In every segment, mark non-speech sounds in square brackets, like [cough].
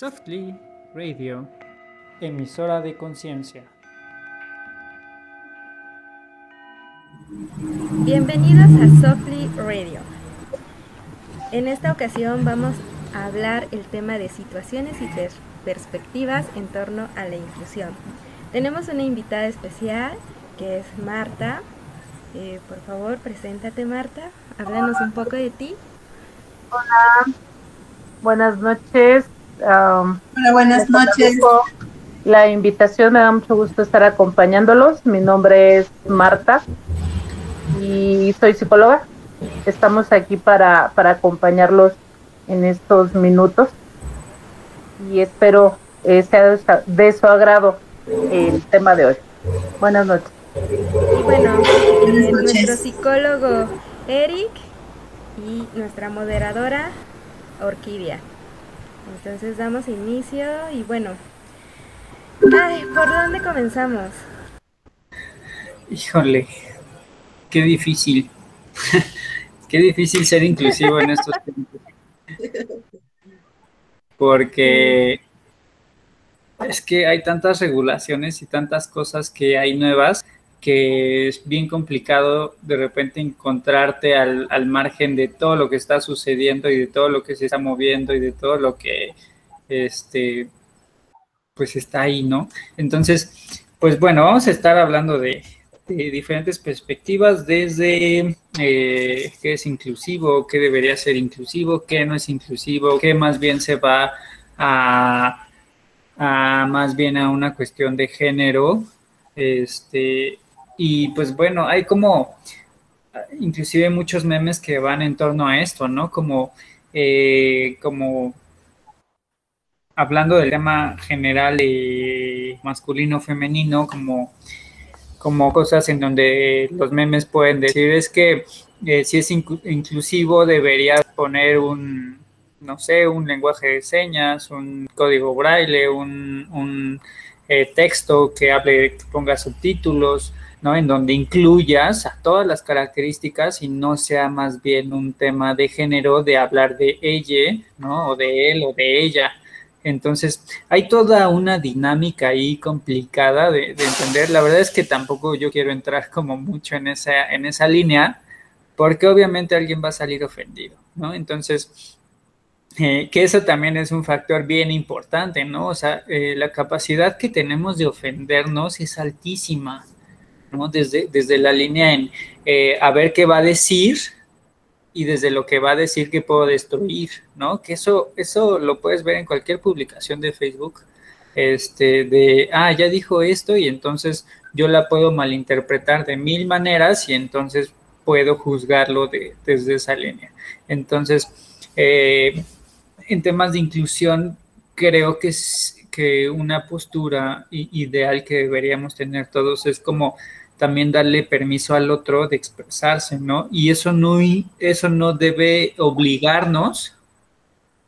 Softly Radio, emisora de conciencia. Bienvenidos a Softly Radio. En esta ocasión vamos a hablar el tema de situaciones y perspectivas en torno a la inclusión. Tenemos una invitada especial que es Marta. Eh, por favor, preséntate Marta, háblanos un poco de ti. Hola, buenas noches. Hola, buenas noches. La invitación, me da mucho gusto estar acompañándolos. Mi nombre es Marta y soy psicóloga. Estamos aquí para, para acompañarlos en estos minutos y espero eh, sea de su agrado el tema de hoy. Buenas noches. Y bueno, nuestro psicólogo Eric y nuestra moderadora Orquídea. Entonces damos inicio y bueno, ay, ¿por dónde comenzamos? Híjole, qué difícil. [laughs] qué difícil ser inclusivo en estos tiempos. Porque es que hay tantas regulaciones y tantas cosas que hay nuevas que es bien complicado de repente encontrarte al, al, margen de todo lo que está sucediendo y de todo lo que se está moviendo y de todo lo que este pues está ahí, ¿no? Entonces, pues bueno, vamos a estar hablando de, diferentes perspectivas desde eh, qué es inclusivo, qué debería ser inclusivo, qué no es inclusivo, qué más bien se va a, a más bien a una cuestión de género, este, y pues bueno, hay como inclusive muchos memes que van en torno a esto, ¿no? Como, eh, como hablando del tema general eh, masculino-femenino, como, como cosas en donde los memes pueden decir es que eh, si es inclusivo deberías poner un, no sé, un lenguaje de señas, un código braille, un, un eh, texto que hable, que ponga subtítulos, ¿no? En donde incluyas a todas las características y no sea más bien un tema de género de hablar de ella, ¿no? O de él o de ella. Entonces, hay toda una dinámica ahí complicada de, de, entender. La verdad es que tampoco yo quiero entrar como mucho en esa, en esa línea, porque obviamente alguien va a salir ofendido, ¿no? Entonces, eh, que eso también es un factor bien importante, ¿no? O sea, eh, la capacidad que tenemos de ofendernos es altísima, Desde, desde la línea en eh, a ver qué va a decir y desde lo que va a decir que puedo destruir, ¿no? Que eso, eso lo puedes ver en cualquier publicación de Facebook, este, de, ah, ya dijo esto y entonces yo la puedo malinterpretar de mil maneras y entonces puedo juzgarlo de, desde esa línea. Entonces, eh, en temas de inclusión, creo que, que una postura ideal que deberíamos tener todos es como también darle permiso al otro de expresarse, ¿no? Y eso no, eso no debe obligarnos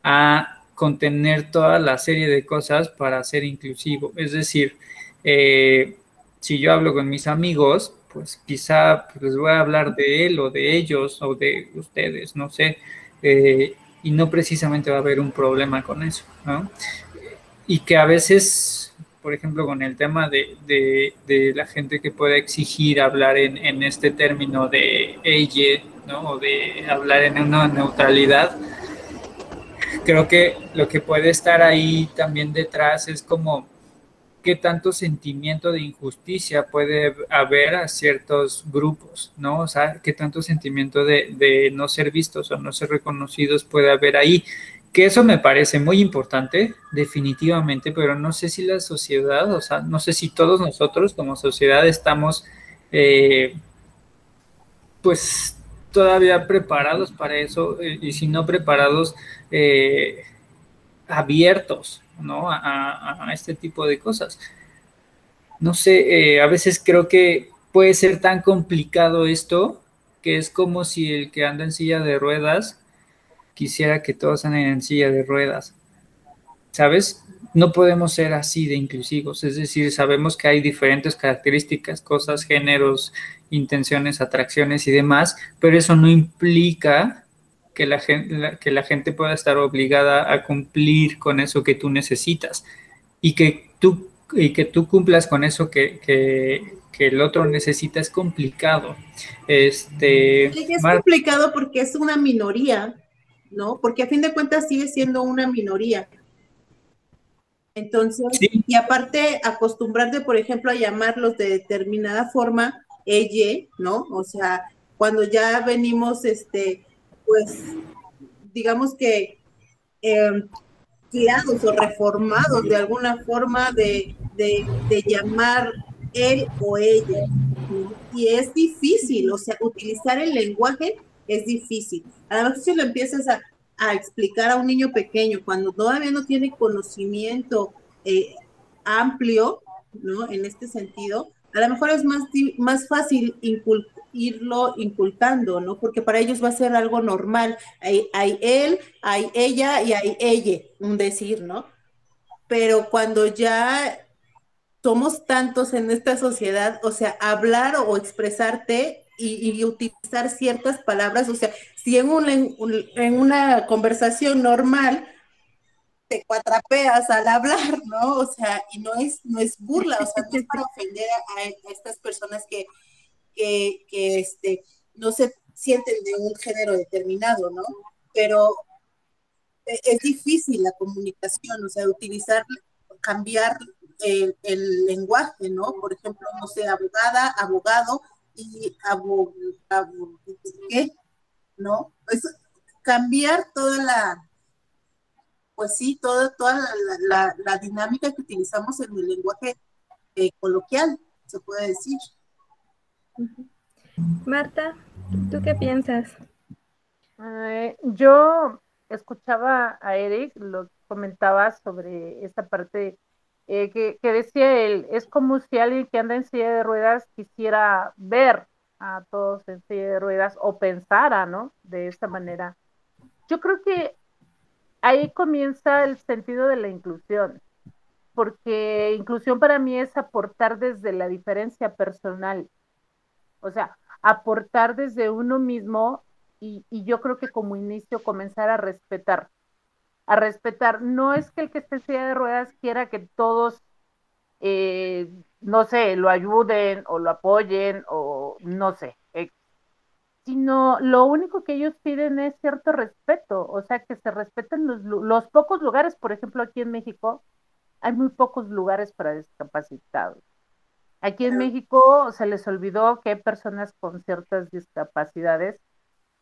a contener toda la serie de cosas para ser inclusivo. Es decir, eh, si yo hablo con mis amigos, pues quizá pues, les voy a hablar de él o de ellos o de ustedes, no sé, eh, y no precisamente va a haber un problema con eso, ¿no? Y que a veces por ejemplo, con el tema de, de, la gente que pueda exigir hablar en, este término de ella, ¿no? O de hablar en una neutralidad, creo que lo que puede estar ahí también detrás es como qué tanto sentimiento de injusticia puede haber a ciertos grupos, ¿no? O sea, qué tanto sentimiento de no ser vistos o no ser reconocidos puede haber ahí que eso me parece muy importante, definitivamente, pero no sé si la sociedad, o sea, no sé si todos nosotros como sociedad estamos, eh, pues, todavía preparados para eso, eh, y si no preparados, eh, abiertos, ¿no? A, a, este tipo de cosas. No sé, a veces creo que puede ser tan complicado esto, que es como si el que anda en silla de ruedas, quisiera que todos anden en silla de ruedas. ¿Sabes? No podemos ser así de inclusivos, es decir, sabemos que hay diferentes características, cosas, géneros, intenciones, atracciones y demás, pero eso no implica que la, gente, que la gente pueda estar obligada a cumplir con eso que tú necesitas y que tú, y que tú cumplas con eso que, que, el otro necesita es complicado. Este, es complicado porque es una minoría, ¿no? Porque a fin de cuentas sigue siendo una minoría. Entonces, y aparte acostumbrarte, por ejemplo, a llamarlos de determinada forma, ella, ¿no? O sea, cuando ya venimos, este, pues, digamos que eh, o reformados de alguna forma de, llamar él o ella. Y es difícil, o sea, utilizar el lenguaje es difícil. Además, si lo empiezas a, explicar a un niño pequeño cuando todavía no tiene conocimiento eh, amplio, ¿no? En este sentido, a lo mejor es más, más fácil irlo incultando, ¿no? Porque para ellos va a ser algo normal. Hay él, hay ella y hay ella, un decir, ¿no? Pero cuando ya somos tantos en esta sociedad, o sea, hablar o expresarte y, utilizar ciertas palabras, o sea, si en, un, en una conversación normal te cuatrapeas al hablar, ¿no? O sea, y no es, no es burla, o sea, no es para ofender a, estas personas que, que, que, este, no se sienten de un género determinado, ¿no? Pero e, es difícil la comunicación, o sea, utilizar, cambiar el, lenguaje, ¿no? Por ejemplo, no sé, abogada, abogado y abogado, ¿qué? ¿No? Es cambiar toda la, pues sí, toda, toda la, la, dinámica que utilizamos en el lenguaje eh, coloquial, se puede decir. Marta, ¿tú qué piensas? yo escuchaba a Eric, lo comentaba sobre esta parte eh, que, decía él, es como si alguien que anda en silla de ruedas quisiera ver a todos en silla de ruedas o pensara, ¿no? De esta manera. Yo creo que ahí comienza el sentido de la inclusión, porque inclusión para mí es aportar desde la diferencia personal, o sea, aportar desde uno mismo y, y yo creo que como inicio comenzar a respetar a respetar. No es que el que esté en silla de ruedas quiera que todos, eh, no sé, lo ayuden o lo apoyen o no sé, eh, sino lo único que ellos piden es cierto respeto, o sea, que se respeten los, los pocos lugares, por ejemplo, aquí en México, hay muy pocos lugares para discapacitados. Aquí en México se les olvidó que hay personas con ciertas discapacidades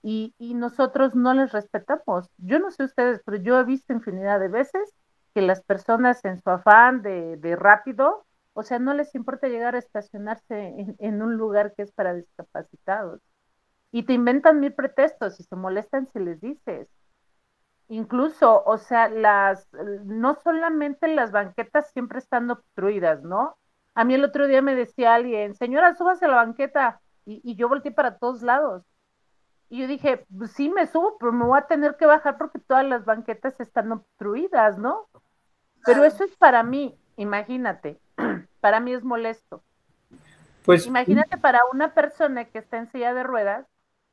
y, nosotros no les respetamos. Yo no sé ustedes, pero yo he visto infinidad de veces que las personas en su afán de, rápido, o sea, no les importa llegar a estacionarse en, un lugar que es para discapacitados. Y te inventan mil pretextos y se molestan si les dices. Incluso, o sea, las, no solamente las banquetas siempre están obstruidas, ¿no? A mí el otro día me decía alguien, señora, súbase a la banqueta. Y yo volteé para todos lados. Y yo dije, pues sí me subo, pero me voy a tener que bajar porque todas las banquetas están obstruidas, ¿no? Pero eso es para mí, imagínate, [clears throat] para mí es molesto. Pues imagínate para una persona que está en silla de ruedas,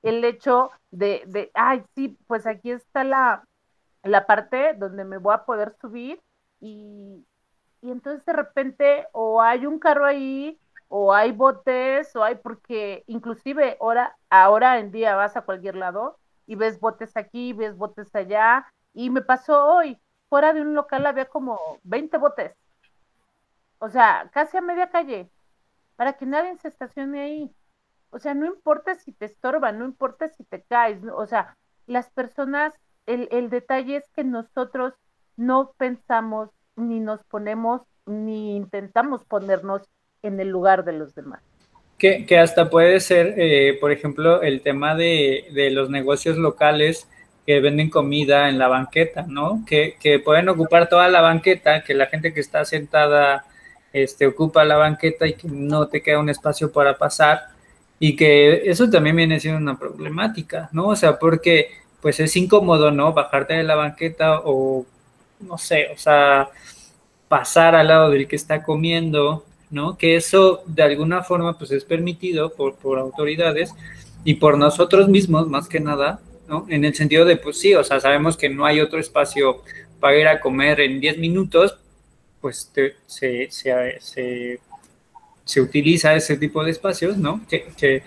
el hecho de, de ay, sí, pues aquí está la, la parte donde me voy a poder subir y, y entonces de repente o hay un carro ahí o hay botes, o hay, porque inclusive ahora, ahora en día vas a cualquier lado y ves botes aquí, ves botes allá, y me pasó hoy, fuera de un local había como 20 botes, o sea, casi a media calle, para que nadie se estacione ahí. O sea, no importa si te estorban, no importa si te caes, o sea, las personas, el, el detalle es que nosotros no pensamos, ni nos ponemos, ni intentamos ponernos en el lugar de los demás. Que, que hasta puede ser, eh, por ejemplo, el tema de, de, los negocios locales que venden comida en la banqueta, ¿no? Que, que, pueden ocupar toda la banqueta, que la gente que está sentada este, ocupa la banqueta y que no te queda un espacio para pasar y que eso también viene siendo una problemática, ¿no? O sea, porque pues es incómodo, ¿no? Bajarte de la banqueta o, no sé, o sea, pasar al lado del que está comiendo ¿no? Que eso de alguna forma pues es permitido por, por autoridades y por nosotros mismos más que nada, ¿no? En el sentido de, pues sí, o sea, sabemos que no hay otro espacio para ir a comer en 10 minutos, pues se, se, se, utiliza ese tipo de espacios, ¿no? Que, que,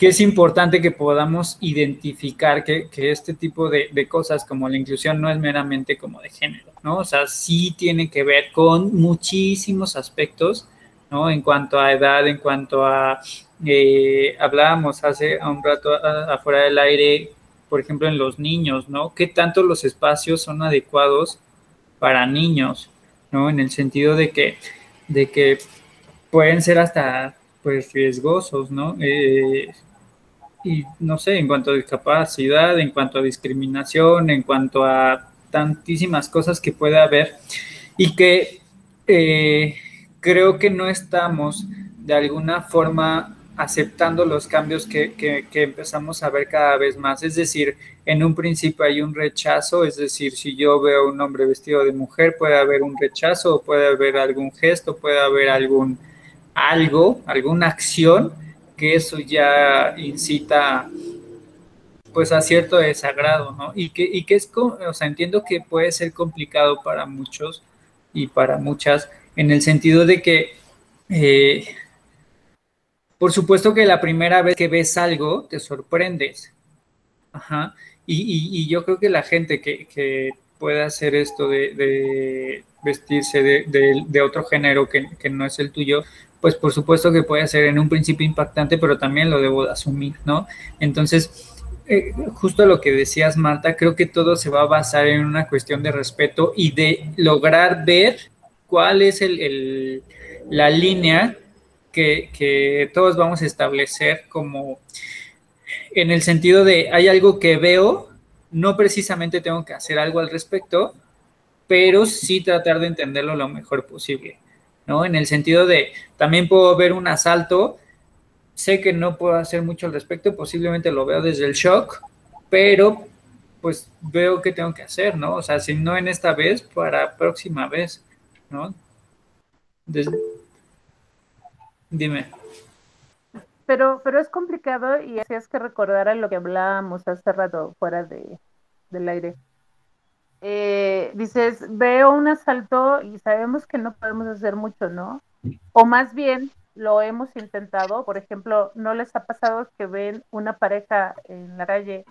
es importante que podamos identificar que, este tipo de, de, cosas como la inclusión no es meramente como de género, ¿no? O sea, sí tiene que ver con muchísimos aspectos, ¿no? En cuanto a edad, en cuanto a eh, hablábamos hace un rato afuera del aire, por ejemplo, en los niños, ¿no? ¿Qué tanto los espacios son adecuados para niños, ¿no? En el sentido de que, de que pueden ser hasta, pues, riesgosos, ¿no? Eh, y no sé, en cuanto a discapacidad, en cuanto a discriminación, en cuanto a tantísimas cosas que puede haber y que eh, creo que no estamos de alguna forma aceptando los cambios que, que, empezamos a ver cada vez más. Es decir, en un principio hay un rechazo, es decir, si yo veo un hombre vestido de mujer, puede haber un rechazo, puede haber algún gesto, puede haber algún algo, alguna acción, que eso ya incita pues a cierto desagrado, ¿no? Y que, y que es, o sea, entiendo que puede ser complicado para muchos y para muchas, en el sentido de que eh, por supuesto que la primera vez que ves algo te sorprendes. Ajá. Y, yo creo que la gente que, que puede hacer esto de, vestirse de, otro género que, no es el tuyo, pues por supuesto que puede ser en un principio impactante, pero también lo debo de asumir, ¿no? Entonces, eh, justo lo que decías, Marta, creo que todo se va a basar en una cuestión de respeto y de lograr ver cuál es el, la línea que, todos vamos a establecer como en el sentido de hay algo que veo, no precisamente tengo que hacer algo al respecto, pero sí tratar de entenderlo lo mejor posible, ¿no? En el sentido de también puedo ver un asalto, sé que no puedo hacer mucho al respecto, posiblemente lo veo desde el shock, pero pues veo qué tengo que hacer, ¿no? O sea, si no en esta vez, para próxima vez, ¿no? Dime. Pero, pero es complicado y así es que recordar a lo que hablábamos hace rato fuera de, del aire. Eh, dices, veo un asalto y sabemos que no podemos hacer mucho, ¿no? O más bien lo hemos intentado, por ejemplo, ¿no les ha pasado que ven una pareja en la calle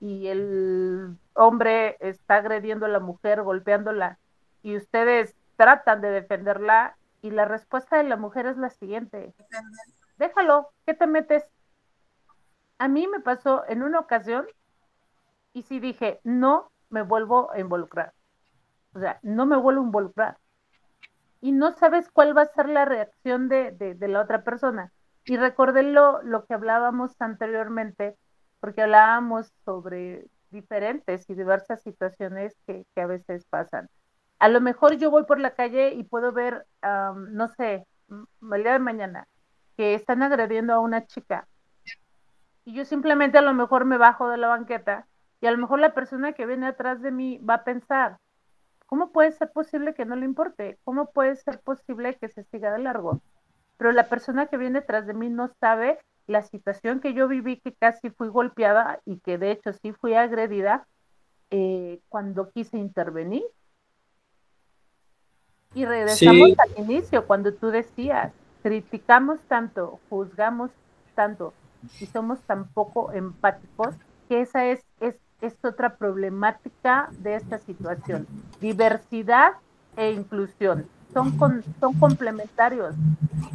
y el hombre está agrediendo a la mujer, golpeándola, y ustedes tratan de defenderla y la respuesta de la mujer es la siguiente. Déjalo, ¿qué te metes? A mí me pasó en una ocasión y sí dije, no me vuelvo a involucrar. O sea, no me vuelvo a involucrar. Y no sabes cuál va a ser la reacción de, de, la otra persona. Y recordé lo, lo que hablábamos anteriormente, porque hablábamos sobre diferentes y diversas situaciones que, que a veces pasan a lo mejor yo voy por la calle y puedo ver, no sé, el día de mañana, que están agrediendo a una chica. Y yo simplemente a lo mejor me bajo de la banqueta y a lo mejor la persona que viene atrás de mí va a pensar, ¿cómo puede ser posible que no le importe? ¿Cómo puede ser posible que se siga de largo? Pero la persona que viene atrás de mí no sabe la situación que yo viví, que casi fui golpeada y que de hecho sí fui agredida eh, cuando quise intervenir y regresamos al inicio, cuando tú decías, criticamos tanto, juzgamos tanto y somos tan poco empáticos, que esa es, es, otra problemática de esta situación. Diversidad e inclusión son, son complementarios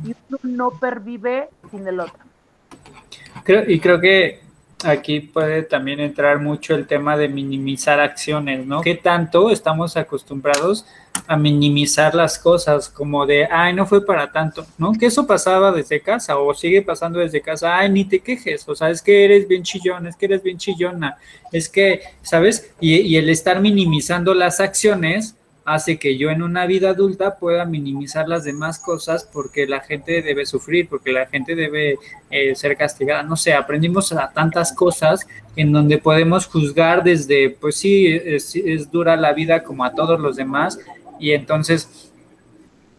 y uno no pervive sin el otro. Creo, y creo que aquí puede también entrar mucho el tema de minimizar acciones, ¿no? ¿Qué tanto estamos acostumbrados a minimizar las cosas como de, ay, no fue para tanto, ¿no? Que eso pasaba desde casa o sigue pasando desde casa, ay, ni te quejes, o sea, es que eres bien chillón, es que eres bien chillona, es que, ¿sabes? Y, y el estar minimizando las acciones hace que yo en una vida adulta pueda minimizar las demás cosas porque la gente debe sufrir, porque la gente debe eh, ser castigada. No sé, aprendimos a tantas cosas en donde podemos juzgar desde, pues sí, es, dura la vida como a todos los demás y entonces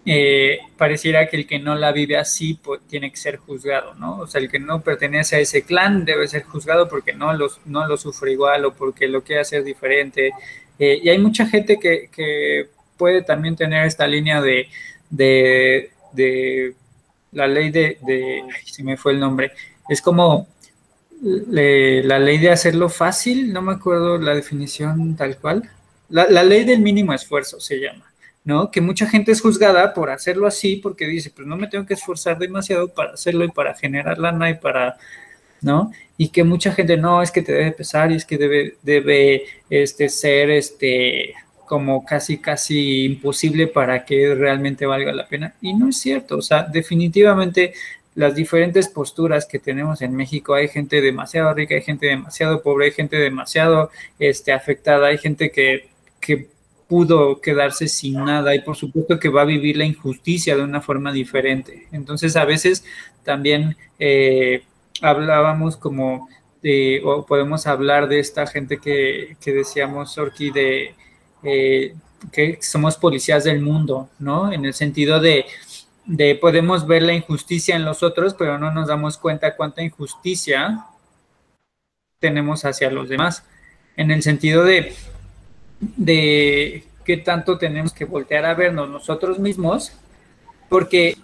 eh, pareciera que el que no la vive así pues, tiene que ser juzgado, ¿no? O sea, el que no pertenece a ese clan debe ser juzgado porque no, los, no lo sufre igual o porque lo quiere hacer diferente. Eh, y hay mucha gente que, que, puede también tener esta línea de, de, la ley de, ay, se me fue el nombre, es como la ley de hacerlo fácil, no me acuerdo la definición tal cual, la, la ley del mínimo esfuerzo se llama. ¿no? Que mucha gente es juzgada por hacerlo así porque dice, pues no me tengo que esforzar demasiado para hacerlo y para generar lana y para, ¿no? Y que mucha gente no, es que te debe pesar y es que debe, debe este, ser, este, como casi, casi imposible para que realmente valga la pena. Y no es cierto, o sea, definitivamente las diferentes posturas que tenemos en México, hay gente demasiado rica, hay gente demasiado pobre, hay gente demasiado este, afectada, hay gente que, que pudo quedarse sin nada y por supuesto que va a vivir la injusticia de una forma diferente. Entonces a veces también eh, hablábamos como de, o podemos hablar de esta gente que, que decíamos, Orki, de eh, que somos policías del mundo, ¿no? En el sentido de, de podemos ver la injusticia en los otros, pero no nos damos cuenta cuánta injusticia tenemos hacia los demás. En el sentido de de qué tanto tenemos que voltear a vernos nosotros mismos, porque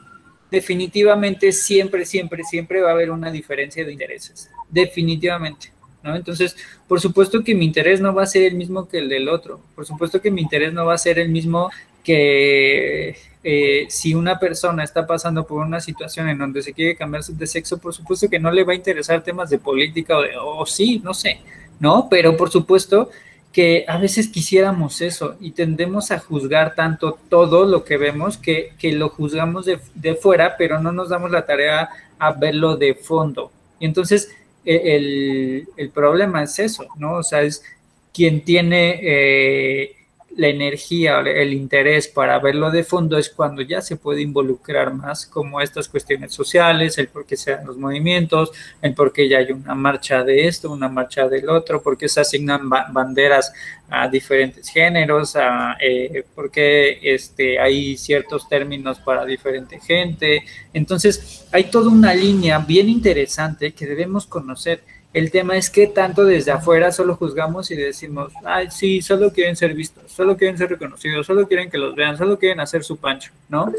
definitivamente siempre, siempre, siempre va a haber una diferencia de intereses, definitivamente. ¿no? Entonces, por supuesto que mi interés no va a ser el mismo que el del otro, por supuesto que mi interés no va a ser el mismo que eh, si una persona está pasando por una situación en donde se quiere cambiar de sexo, por supuesto que no le va a interesar temas de política o, de, o sí, no sé, ¿no? Pero por supuesto que a veces quisiéramos eso y tendemos a juzgar tanto todo lo que vemos que, que lo juzgamos de, de, fuera, pero no nos damos la tarea a verlo de fondo. Y entonces e, el, el problema es eso, ¿no? O sea, es quien tiene eh, la energía, el interés para verlo de fondo es cuando ya se puede involucrar más como estas cuestiones sociales, el por qué se dan los movimientos, el por qué ya hay una marcha de esto, una marcha del otro, por qué se asignan banderas a diferentes géneros, a, eh, por qué este, hay ciertos términos para diferente gente. Entonces, hay toda una línea bien interesante que debemos conocer el tema es que tanto desde afuera solo juzgamos y decimos, ay, sí, solo quieren ser vistos, solo quieren ser reconocidos, solo quieren que los vean, solo quieren hacer su pancho, ¿no?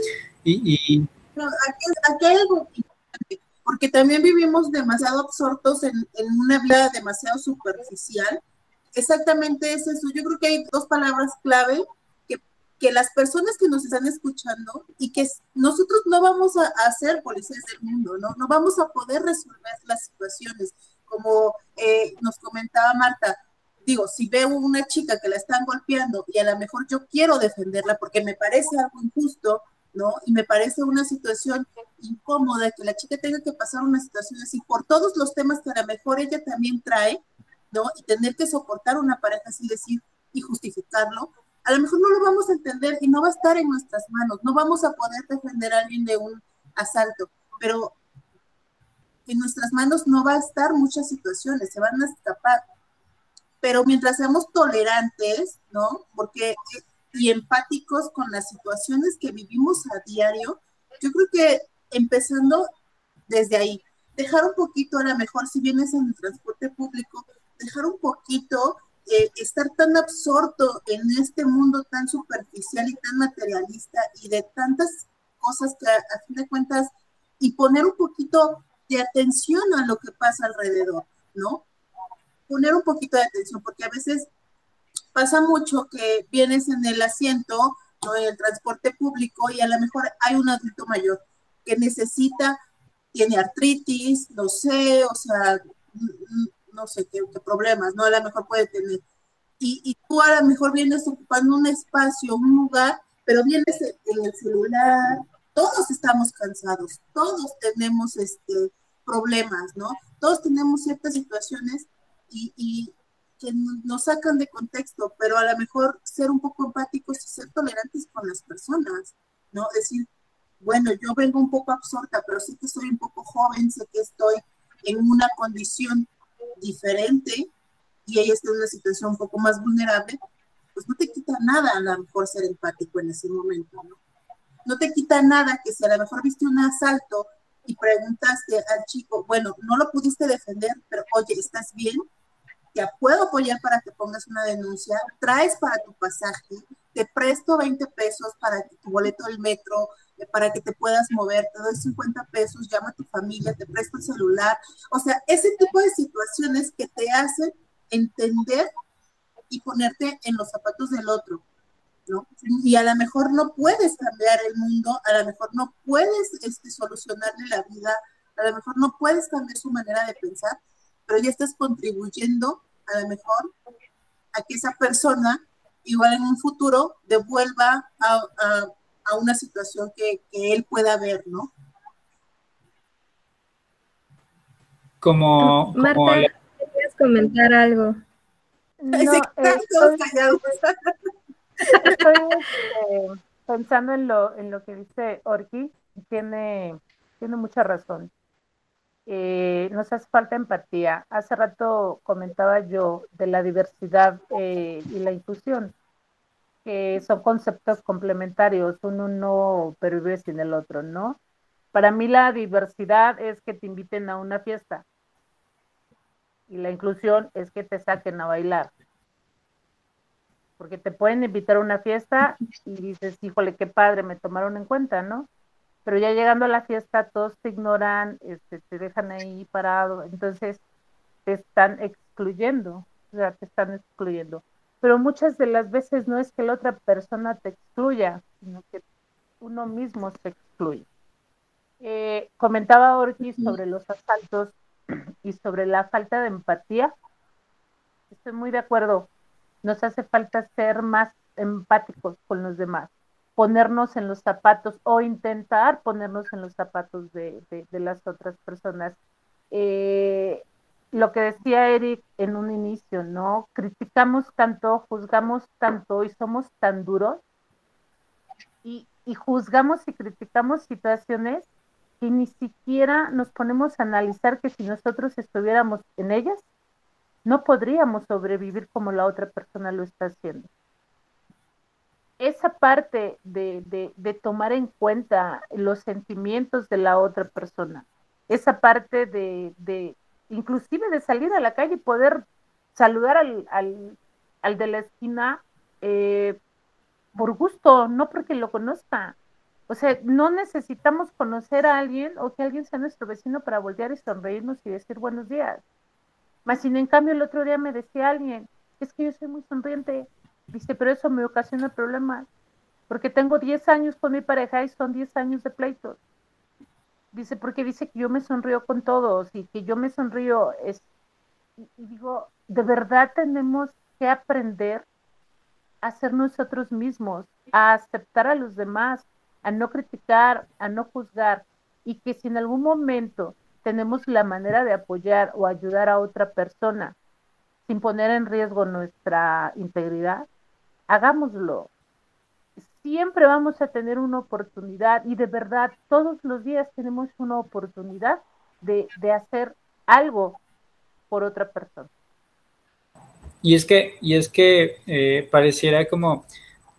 Y, y... Aquí, hay algo importante, porque también vivimos demasiado absortos en, en una vida demasiado superficial. Exactamente es eso. Yo creo que hay dos palabras clave que, que las personas que nos están escuchando y que nosotros no vamos a, a ser policías del mundo, ¿no? No vamos a poder resolver las situaciones como eh, nos comentaba Marta, digo, si veo una chica que la están golpeando y a lo mejor yo quiero defenderla porque me parece algo injusto, ¿no? Y me parece una situación incómoda que la chica tenga que pasar una situación así por todos los temas que a lo mejor ella también trae, ¿no? Y tener que soportar una pareja así decir y justificarlo, a lo mejor no lo vamos a entender y no va a estar en nuestras manos, no vamos a poder defender a alguien de un asalto, pero en nuestras manos no va a estar muchas situaciones, se van a escapar. Pero mientras seamos tolerantes, ¿no? Porque y empáticos con las situaciones que vivimos a diario, yo creo que empezando desde ahí, dejar un poquito, a lo mejor si vienes en el transporte público, dejar un poquito, eh, estar tan absorto en este mundo tan superficial y tan materialista y de tantas cosas que a, a fin de cuentas, y poner un poquito de atención a lo que pasa alrededor, ¿no? Poner un poquito de atención, porque a veces pasa mucho que vienes en el asiento, ¿no? en el transporte público, y a lo mejor hay un adulto mayor que necesita, tiene artritis, no sé, o sea, no sé qué, problemas, ¿no? A lo mejor puede tener. Y, tú a lo mejor vienes ocupando un espacio, un lugar, pero vienes en el celular, todos estamos cansados, todos tenemos este, problemas, ¿no? Todos tenemos ciertas situaciones y, que nos sacan de contexto, pero a lo mejor ser un poco empáticos y ser tolerantes con las personas, ¿no? Decir, bueno, yo vengo un poco absorta, pero sí que soy un poco joven, sé que estoy en una condición diferente y ella está en una situación un poco más vulnerable, pues no te quita nada a lo mejor ser empático en ese momento, ¿no? no te quita nada que si a lo mejor viste un asalto y preguntaste al chico, bueno, no lo pudiste defender, pero oye, ¿estás bien? Te puedo apoyar para que pongas una denuncia, traes para tu pasaje, te presto 20 pesos para tu boleto del metro, eh, para que te puedas mover, te doy 50 pesos, llama a tu familia, te presto el celular. O sea, ese tipo de situaciones que te hacen entender y ponerte en los zapatos del otro. ¿No? Y a lo mejor no puedes cambiar el mundo, a lo mejor no puedes este, solucionarle la vida, a lo mejor no puedes cambiar su manera de pensar, pero ya estás contribuyendo a lo mejor a que esa persona igual en un futuro devuelva a, una situación que, él pueda ver, ¿no? Como, Marta, ¿quieres comentar algo? No, todos callados. [laughs] Estoy este, pensando en lo, en lo que dice Orki, tiene, tiene mucha razón. Eh, nos hace falta empatía. Hace rato comentaba yo de la diversidad eh, y la inclusión, que son conceptos complementarios, uno no pervive sin el otro, ¿no? Para mí la diversidad es que te inviten a una fiesta y la inclusión es que te saquen a bailar porque te pueden invitar a una fiesta y dices, híjole, qué padre, me tomaron en cuenta, ¿no? Pero ya llegando a la fiesta todos te ignoran, este, te dejan ahí parado, entonces te están excluyendo, o sea, te están excluyendo. Pero muchas de las veces no es que la otra persona te excluya, sino que uno mismo se excluye. Eh, comentaba Ortiz sobre los asaltos y sobre la falta de empatía. Estoy muy de acuerdo nos hace falta ser más empáticos con los demás, ponernos en los zapatos o intentar ponernos en los zapatos de, las otras personas. Eh, lo que decía Eric en un inicio, ¿no? Criticamos tanto, juzgamos tanto y somos tan duros y, y juzgamos y criticamos situaciones que ni siquiera nos ponemos a analizar que si nosotros estuviéramos en ellas, no podríamos sobrevivir como la otra persona lo está haciendo. Esa parte de, tomar en cuenta los sentimientos de la otra persona, esa parte de, inclusive de salir a la calle y poder saludar al, de la esquina eh, por gusto, no porque lo conozca. O sea, no necesitamos conocer a alguien o que alguien sea nuestro vecino para voltear y sonreírnos y decir buenos días. Más sin en cambio el otro día me decía alguien, es que yo soy muy sonriente, dice, pero eso me ocasiona problemas, porque tengo 10 años con mi pareja y son 10 años de pleitos. Dice, porque dice que yo me sonrío con todos y que yo me sonrío. Es... Y, digo, de verdad tenemos que aprender a ser nosotros mismos, a aceptar a los demás, a no criticar, a no juzgar, y que si en algún momento tenemos la manera de apoyar o ayudar a otra persona sin poner en riesgo nuestra integridad, hagámoslo. Siempre vamos a tener una oportunidad y de verdad todos los días tenemos una oportunidad de, hacer algo por otra persona. Y es que, y es que eh, pareciera como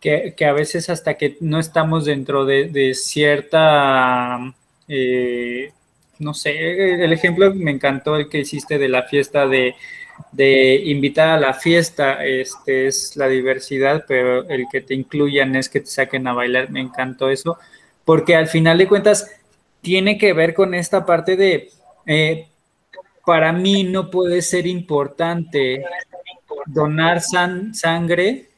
que, a veces hasta que no estamos dentro de, cierta eh, no sé, el ejemplo me encantó el que hiciste de la fiesta de, invitar a la fiesta, este es la diversidad, pero el que te incluyan es que te saquen a bailar, me encantó eso, porque al final de cuentas tiene que ver con esta parte de, eh, para mí no puede ser importante donar sangre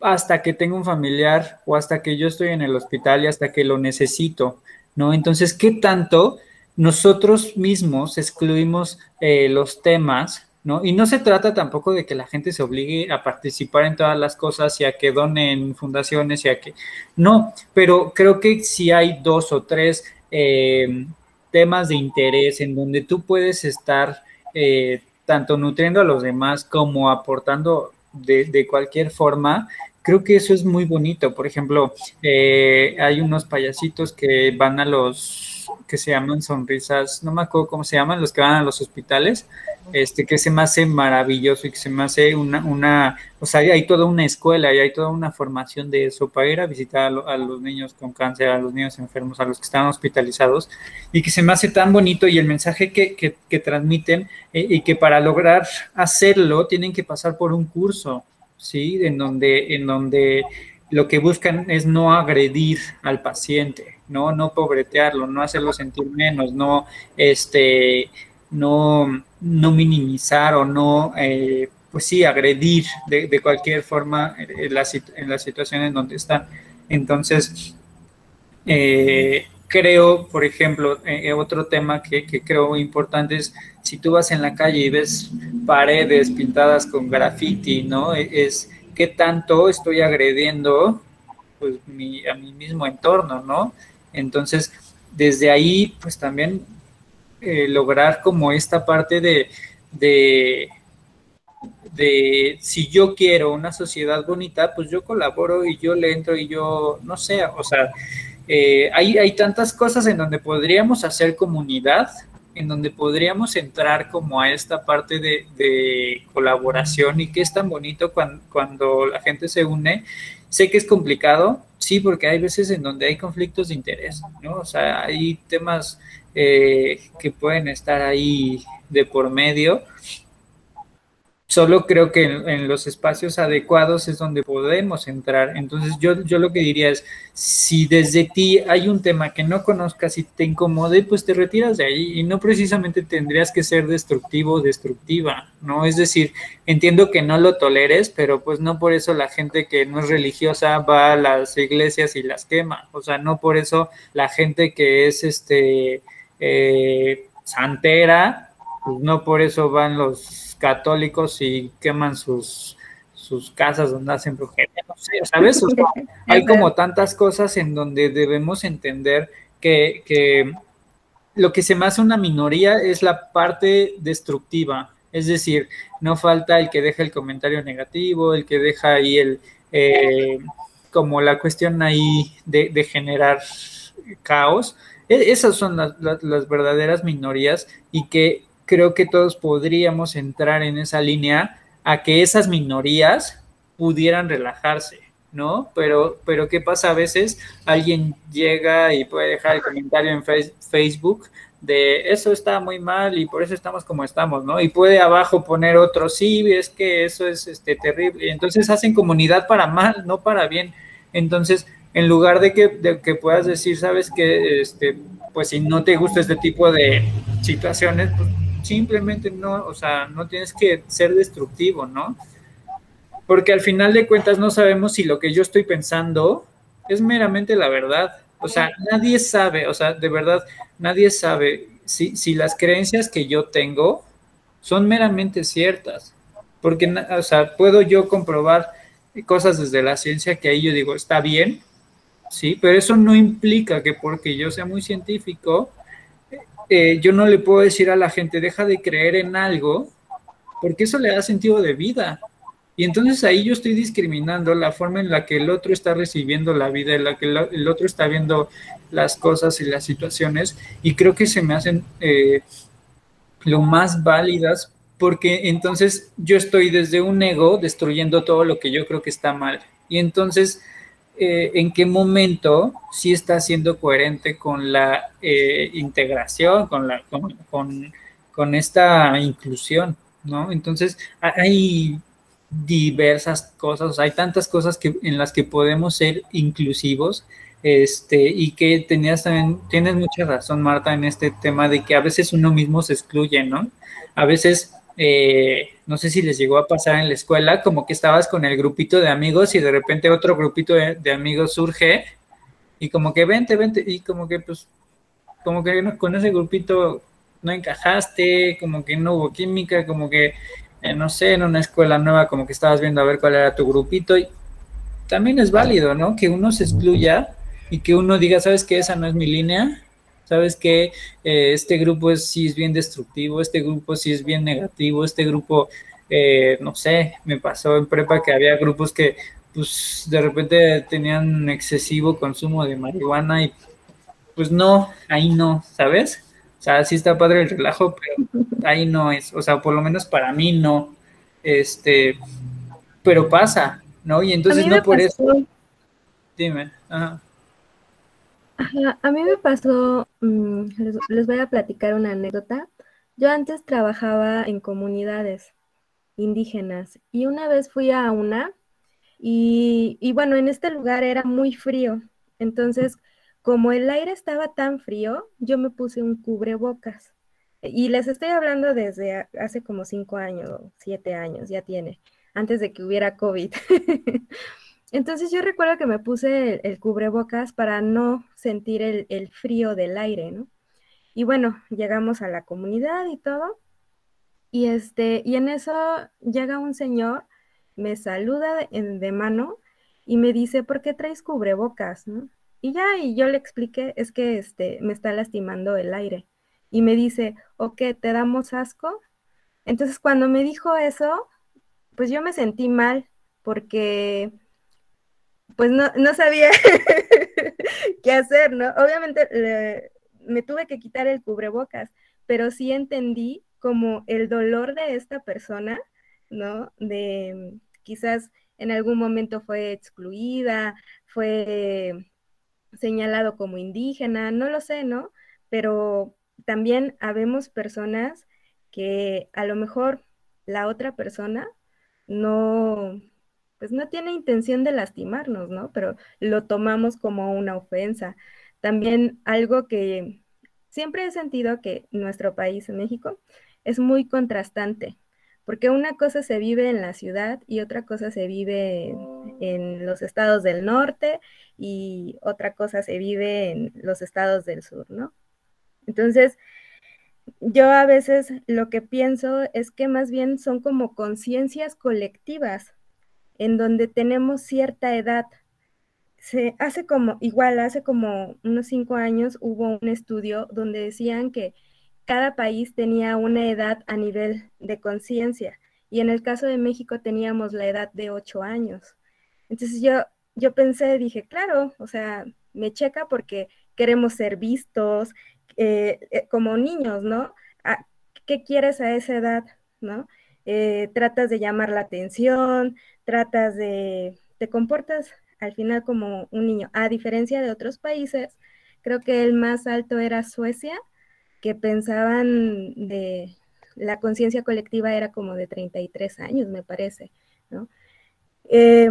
hasta que tengo un familiar o hasta que yo estoy en el hospital y hasta que lo necesito. ¿No? Entonces, ¿qué tanto nosotros mismos excluimos eh, los temas, ¿no? Y no se trata tampoco de que la gente se obligue a participar en todas las cosas y a que donen fundaciones y que... No, pero creo que si hay dos o tres eh, temas de interés en donde tú puedes estar eh, tanto nutriendo a los demás como aportando de cualquier forma, creo que eso es muy bonito. Por ejemplo, eh, hay unos payasitos que van a los que se llaman sonrisas, no me acuerdo cómo se llaman, los que van a los hospitales, este, que se me hace maravilloso y que se me hace una, una o sea, hay toda una escuela y hay toda una formación de eso para ir a visitar a, los niños con cáncer, a los niños enfermos, a los que están hospitalizados, y que se me hace tan bonito y el mensaje que, que, transmiten eh, y que para lograr hacerlo tienen que pasar por un curso, ¿sí? En donde, en donde lo que buscan es no agredir al paciente, no, no pobretearlo, no hacerlo sentir menos, no, este, no, no minimizar o no, eh, pues sí, agredir de, cualquier forma en, la, en las situaciones donde está. Entonces, eh, creo, por ejemplo, eh, otro tema que, que, creo importante es si tú vas en la calle y ves paredes pintadas con graffiti, ¿no? E, es qué tanto estoy agrediendo pues, a mi mismo entorno, ¿no? Entonces, desde ahí, pues también eh, lograr como esta parte de, de, de, si yo quiero una sociedad bonita, pues yo colaboro y yo le entro y yo, no sé, o sea, eh, hay, hay tantas cosas en donde podríamos hacer comunidad, en donde podríamos entrar como a esta parte de, colaboración y que es tan bonito cuando, la gente se une. Sé que es complicado, sí, porque hay veces en donde hay conflictos de interés, ¿no? O sea, hay temas eh, que pueden estar ahí de por medio Solo creo que en, los espacios adecuados es donde podemos entrar. Entonces yo, yo lo que diría es, si desde ti hay un tema que no conozcas y te incomode, pues te retiras de ahí y no precisamente tendrías que ser destructivo o destructiva, ¿no? Es decir, entiendo que no lo toleres, pero pues no por eso la gente que no es religiosa va a las iglesias y las quema. O sea, no por eso la gente que es este eh, santera, pues no por eso van los católicos y queman sus, sus casas donde hacen brujería, no sé, ¿sabes? [laughs] hay como tantas cosas en donde debemos entender que, que lo que se me hace una minoría es la parte destructiva, es decir, no falta el que deja el comentario negativo, el que deja ahí el, eh, como la cuestión ahí de, generar caos. E, esas son las, las, verdaderas minorías y que creo que todos podríamos entrar en esa línea a que esas minorías pudieran relajarse, ¿no? Pero, pero ¿qué pasa a veces? Alguien llega y puede dejar el comentario en Facebook de eso está muy mal y por eso estamos como estamos, ¿no? Y puede abajo poner otro, sí, es que eso es este, terrible. Entonces hacen comunidad para mal, no para bien. Entonces, en lugar de que, de que puedas decir, sabes que, este, pues si no te gusta este tipo de situaciones, pues simplemente no, o sea, no tienes que ser destructivo, ¿no? Porque al final de cuentas no sabemos si lo que yo estoy pensando es meramente la verdad. O sea, nadie sabe, o sea, de verdad, nadie sabe si, si las creencias que yo tengo son meramente ciertas. Porque, o sea, puedo yo comprobar cosas desde la ciencia que ahí yo digo, está bien, sí, pero eso no implica que porque yo sea muy científico, eh, yo no le puedo decir a la gente, deja de creer en algo, porque eso le da sentido de vida. Y entonces ahí yo estoy discriminando la forma en la que el otro está recibiendo la vida, en la que el otro está viendo las cosas y las situaciones, y creo que se me hacen eh, lo más válidas, porque entonces yo estoy desde un ego destruyendo todo lo que yo creo que está mal. Y entonces eh, en qué momento sí está siendo coherente con la eh, integración, con, la, con, esta inclusión, ¿no? Entonces, hay diversas cosas, hay tantas cosas que, en las que podemos ser inclusivos, este, y que tenías también, tienes mucha razón, Marta, en este tema de que a veces uno mismo se excluye, ¿no? A veces eh, no sé si les llegó a pasar en la escuela, como que estabas con el grupito de amigos y de repente otro grupito de, amigos surge y como que vente, vente, y como que pues, como que con ese grupito no encajaste, como que no hubo química, como que, eh, no sé, en una escuela nueva, como que estabas viendo a ver cuál era tu grupito y también es válido, ¿no? Que uno se excluya y que uno diga, ¿sabes qué? Esa no es mi línea sabes que eh, este grupo sí es bien destructivo, este grupo sí es bien negativo, este grupo, eh, no sé, me pasó en prepa que había grupos que pues de repente tenían excesivo consumo de marihuana y pues no, ahí no, ¿sabes? O sea, sí está padre el relajo, pero ahí no es, o sea, por lo menos para mí no, este, pero pasa, ¿no? Y entonces no por eso... Dime, ajá. A mí me pasó, mm, les, voy a platicar una anécdota. Yo antes trabajaba en comunidades indígenas y una vez fui a una y, y bueno, en este lugar era muy frío. Entonces, como el aire estaba tan frío, yo me puse un cubrebocas. Y les estoy hablando desde hace como cinco años, siete años, ya tiene, antes de que hubiera COVID. [laughs] Entonces yo recuerdo que me puse el, cubrebocas para no sentir el, frío del aire, ¿no? Y bueno, llegamos a la comunidad y todo. Y, este, y en eso llega un señor, me saluda de, de mano y me dice, ¿por qué traes cubrebocas? ¿no? Y ya, y yo le expliqué, es que este, me está lastimando el aire. Y me dice, ¿o qué? ¿Te damos asco? Entonces, cuando me dijo eso, pues yo me sentí mal, porque pues no, no sabía [laughs] qué hacer, ¿no? Obviamente me tuve que quitar el cubrebocas, pero sí entendí como el dolor de esta persona, ¿no? De quizás en algún momento fue excluida, fue señalado como indígena, no lo sé, ¿no? Pero también habemos personas que a lo mejor la otra persona no, pues no tiene intención de lastimarnos, ¿no? Pero lo tomamos como una ofensa. También algo que siempre he sentido que nuestro país, México, es muy contrastante, porque una cosa se vive en la ciudad y otra cosa se vive en, los estados del norte y otra cosa se vive en los estados del sur, ¿no? Entonces, yo a veces lo que pienso es que más bien son como conciencias colectivas en donde tenemos cierta edad. Se hace como, igual, hace como unos cinco años hubo un estudio donde decían que cada país tenía una edad a nivel de conciencia y en el caso de México teníamos la edad de ocho años. Entonces yo, yo pensé, dije, claro, o sea, me checa porque queremos ser vistos eh, eh, como niños, ¿no? Ah, ¿Qué quieres a esa edad, no? Eh, tratas de llamar la atención, tratas de, te comportas al final como un niño. A diferencia de otros países, creo que el más alto era Suecia, que pensaban de la conciencia colectiva era como de 33 años, me parece, ¿no? Eh,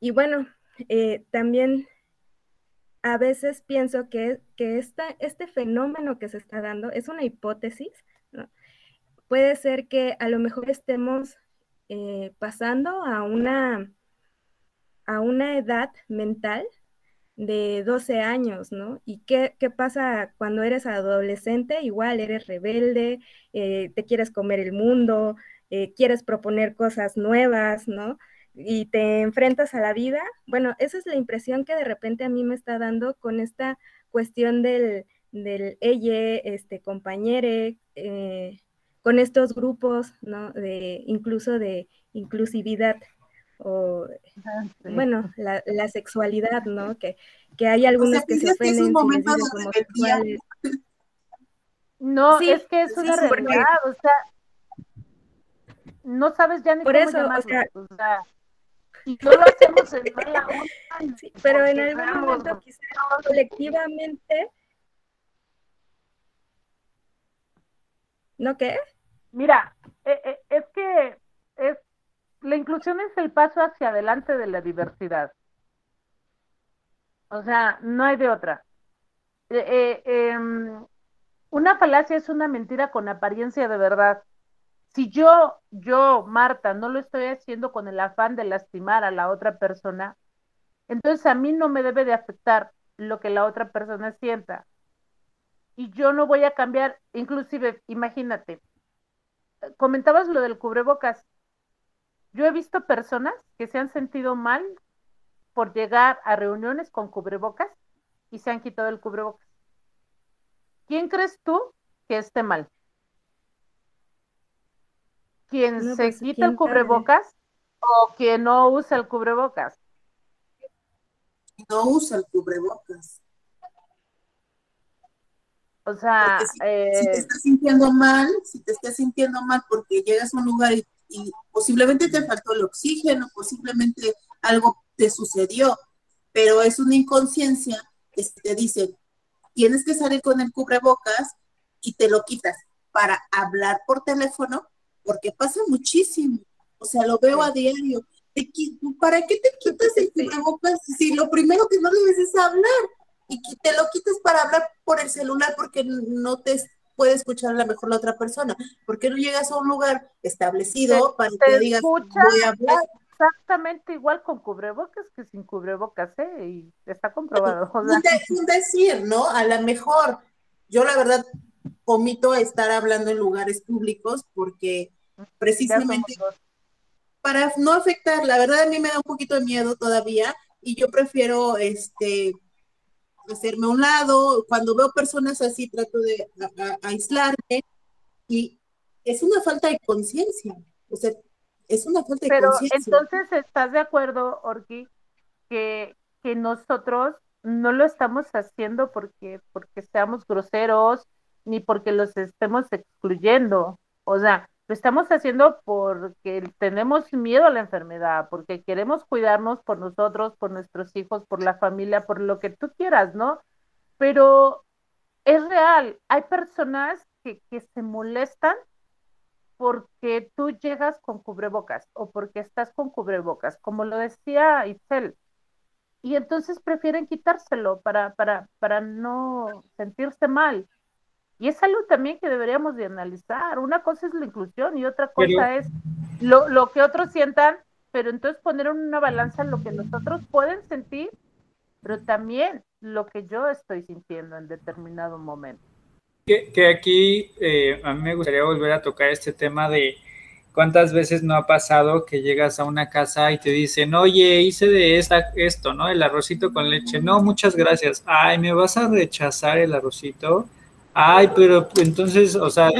y bueno, eh, también a veces pienso que, que este fenómeno que se está dando es una hipótesis, ¿no? Puede ser que a lo mejor estemos eh, pasando a una, a una edad mental de 12 años, ¿no? ¿Y qué, pasa cuando eres adolescente? Igual eres rebelde, eh, te quieres comer el mundo, eh, quieres proponer cosas nuevas, ¿no? Y te enfrentas a la vida. Bueno, esa es la impresión que de repente a mí me está dando con esta cuestión del, del este, compañere, con estos grupos, ¿no? De, incluso de inclusividad o, bueno, la, la, sexualidad, ¿no? Que, que hay algunos que se ofenden si homosexuales. No, es que es una realidad, o sea, no sabes ya ni por cómo eso, o sea, o sea, y no lo hacemos en mala onda. Sí, pero en algún momento quizás colectivamente ¿No qué? Mira, eh, eh, es que es la inclusión es el paso hacia adelante de la diversidad. O sea, no hay de otra. Eh, em, una falacia es una mentira con apariencia de verdad. Si yo, yo, Marta, no lo estoy haciendo con el afán de lastimar a la otra persona, entonces a mí no me debe de afectar lo que la otra persona sienta. Y yo no voy a cambiar, inclusive, imagínate, comentabas lo del cubrebocas. Yo he visto personas que se han sentido mal por llegar a reuniones con cubrebocas y se han quitado el cubrebocas. ¿Quién crees tú que esté mal? ¿Quién se pues, quita el cubrebocas o quien no usa el cubrebocas? No usa el cubrebocas. O sea, si, te eh, estás sintiendo mal, si te estás sintiendo mal porque llegas a un lugar y, posiblemente te faltó el oxígeno, posiblemente algo te sucedió, pero es una inconsciencia que te dice, tienes que salir con el cubrebocas y te lo quitas para hablar por teléfono, porque pasa muchísimo. O sea, lo veo a diario. ¿Para qué te quitas el cubrebocas si lo primero que no debes es hablar? Y te lo quitas para hablar por el celular porque no te puede escuchar a lo mejor la otra persona. ¿Por qué no llegas a un lugar establecido para que digas, voy a hablar? Exactamente igual con cubrebocas que sin cubrebocas, ¿eh? Y está comprobado. Sin decir, ¿no? A lo mejor, yo la verdad omito estar hablando en lugares públicos porque precisamente para no afectar, la verdad a mí me da un poquito de miedo todavía y yo prefiero este hacerme a un lado, cuando veo personas así trato de aislarme y es una falta de conciencia, o sea, es una falta de conciencia. Pero entonces, ¿estás de acuerdo, Orki, que, que nosotros no lo estamos haciendo porque, porque seamos groseros, ni porque los estemos excluyendo. O sea, lo estamos haciendo porque tenemos miedo a la enfermedad, porque queremos cuidarnos por nosotros, por nuestros hijos, por la familia, por lo que tú quieras, ¿no? Pero es real, hay personas que, que se molestan porque tú llegas con cubrebocas o porque estás con cubrebocas, como lo decía Itzel. Y entonces prefieren quitárselo para, para, para no sentirse mal. Y es algo también que deberíamos de analizar. Una cosa es la inclusión y otra cosa es lo, lo, que otros sientan, pero entonces poner en una balanza lo que nosotros pueden sentir, pero también lo que yo estoy sintiendo en determinado momento. Que, que aquí eh, a mí me gustaría volver a tocar este tema de cuántas veces no ha pasado que llegas a una casa y te dicen, oye, hice de esta, esto, ¿no? El arrocito con leche. No, muchas gracias. Ay, ¿me vas a rechazar el arrocito? Ay, pero entonces, o sea,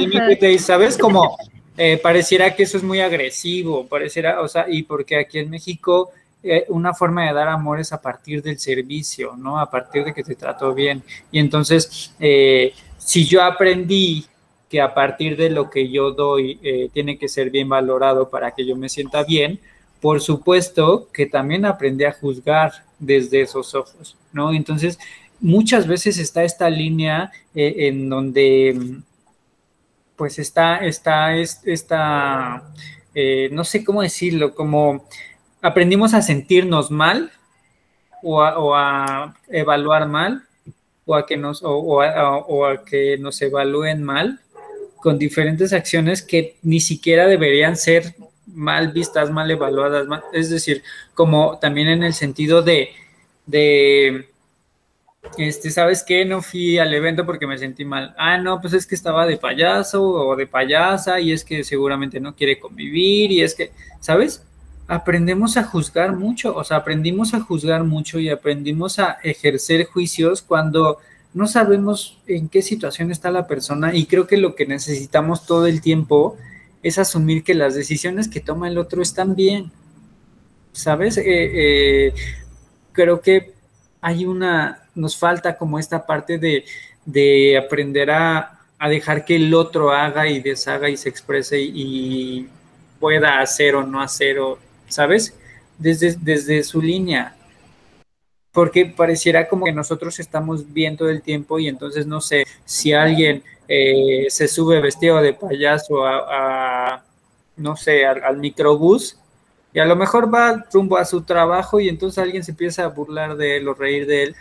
¿sabes? Como eh, pareciera que eso es muy agresivo, pareciera, o sea, y porque aquí en México eh, una forma de dar amor es a partir del servicio, ¿no? A partir de que te trato bien. Y entonces, eh, si yo aprendí que a partir de lo que yo doy tiene que ser bien valorado para que yo me sienta bien, por supuesto que también aprendí a juzgar desde esos ojos, ¿no? Entonces, muchas veces está esta línea eh, en donde pues está, está, esta, eh, no sé cómo decirlo, como aprendimos a sentirnos mal o a, evaluar mal o a que nos o, a, que nos evalúen mal con diferentes acciones que ni siquiera deberían ser mal vistas, mal evaluadas, es decir, como también en el sentido de, de este, ¿sabes qué? No fui al evento porque me sentí mal. Ah, no, pues es que estaba de payaso o de payasa y es que seguramente no quiere convivir y es que, ¿sabes? Aprendemos a juzgar mucho, o sea, aprendimos a juzgar mucho y aprendimos a ejercer juicios cuando no sabemos en qué situación está la persona y creo que lo que necesitamos todo el tiempo es asumir que las decisiones que toma el otro están bien, ¿sabes? Eh, eh, creo que hay una, nos falta como esta parte de, aprender a, dejar que el otro haga y deshaga y se exprese y, pueda hacer o no hacer, o, ¿sabes? Desde, desde su línea. Porque pareciera como que nosotros estamos bien todo el tiempo y entonces no sé si alguien eh, se sube vestido de payaso a, no sé, al, al microbús y a lo mejor va rumbo a su trabajo y entonces alguien se empieza a burlar de él o reír de él.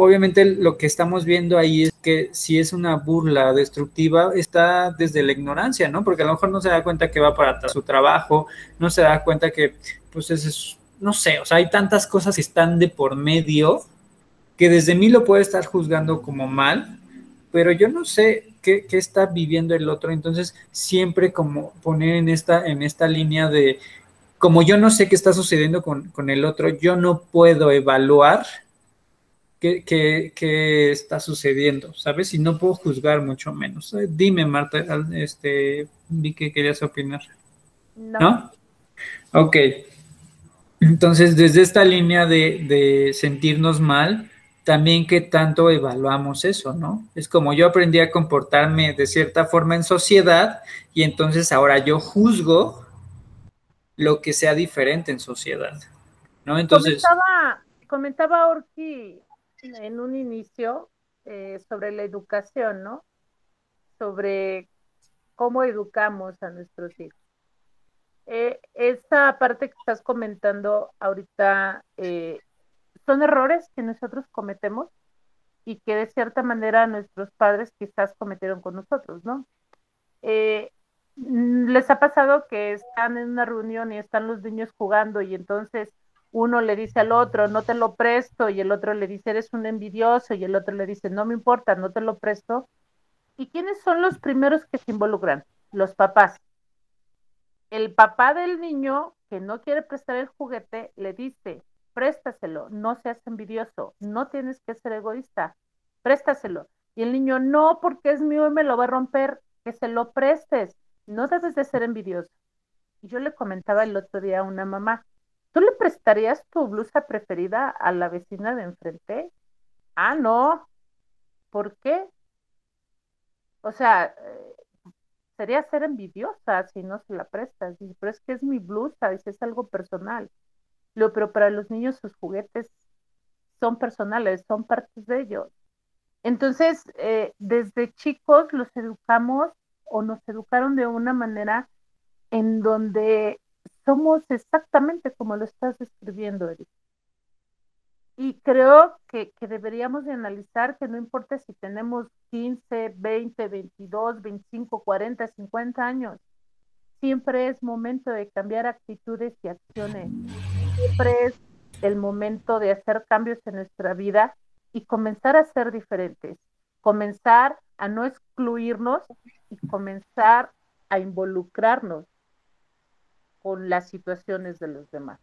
Obviamente lo que estamos viendo ahí es que si es una burla destructiva está desde la ignorancia, ¿no? Porque a lo mejor no se da cuenta que va para su trabajo, no se da cuenta que, pues es, no sé, o sea, hay tantas cosas que están de por medio que desde mí lo puede estar juzgando como mal, pero yo no sé qué, qué, está viviendo el otro, entonces siempre como poner en esta, en esta línea de como yo no sé qué está sucediendo con, el otro, yo no puedo evaluar qué, está sucediendo, ¿sabes? Y no puedo juzgar mucho menos. Eh, dime, Marta, este, vi que querías opinar. No. Ok. Entonces, desde esta línea de, sentirnos mal, también qué tanto evaluamos eso, ¿no? Es como yo aprendí a comportarme de cierta forma en sociedad y entonces ahora yo juzgo lo que sea diferente en sociedad, ¿no? Entonces... Comentaba, comentaba en un inicio eh, sobre la educación, ¿no? Sobre cómo educamos a nuestros hijos. Eh, esta parte que estás comentando ahorita eh, son errores que nosotros cometemos y que de cierta manera nuestros padres quizás cometieron con nosotros, ¿no? Eh, les ha pasado que están en una reunión y están los niños jugando y entonces uno le dice al otro, no te lo presto, y el otro le dice, eres un envidioso, y el otro le dice, no me importa, no te lo presto. ¿Y quiénes son los primeros que se involucran? Los papás. El papá del niño que no quiere prestar el juguete le dice, préstaselo, no seas envidioso, no tienes que ser egoísta, préstaselo. Y el niño, no, porque es mío y me lo va a romper, que se lo prestes, no debes de ser envidioso. Y yo le comentaba el otro día a una mamá, ¿tú le prestarías tu blusa preferida a la vecina de enfrente? Ah, no. ¿Por qué? O sea, eh, sería ser envidiosa si no se la prestas. pero es que es mi blusa, dice, es algo personal pero para los niños sus juguetes son personales, son partes de ellos. Entonces, eh, desde chicos los educamos o nos educaron de una manera en donde somos exactamente como lo estás describiendo, Eric. Y creo que, que, deberíamos de analizar que no importa si tenemos 15, 20, 22, 25, 40, 50 años, siempre es momento de cambiar actitudes y acciones siempre es el momento de hacer cambios en nuestra vida y comenzar a ser diferentes, comenzar a no excluirnos y comenzar a involucrarnos con las situaciones de los demás.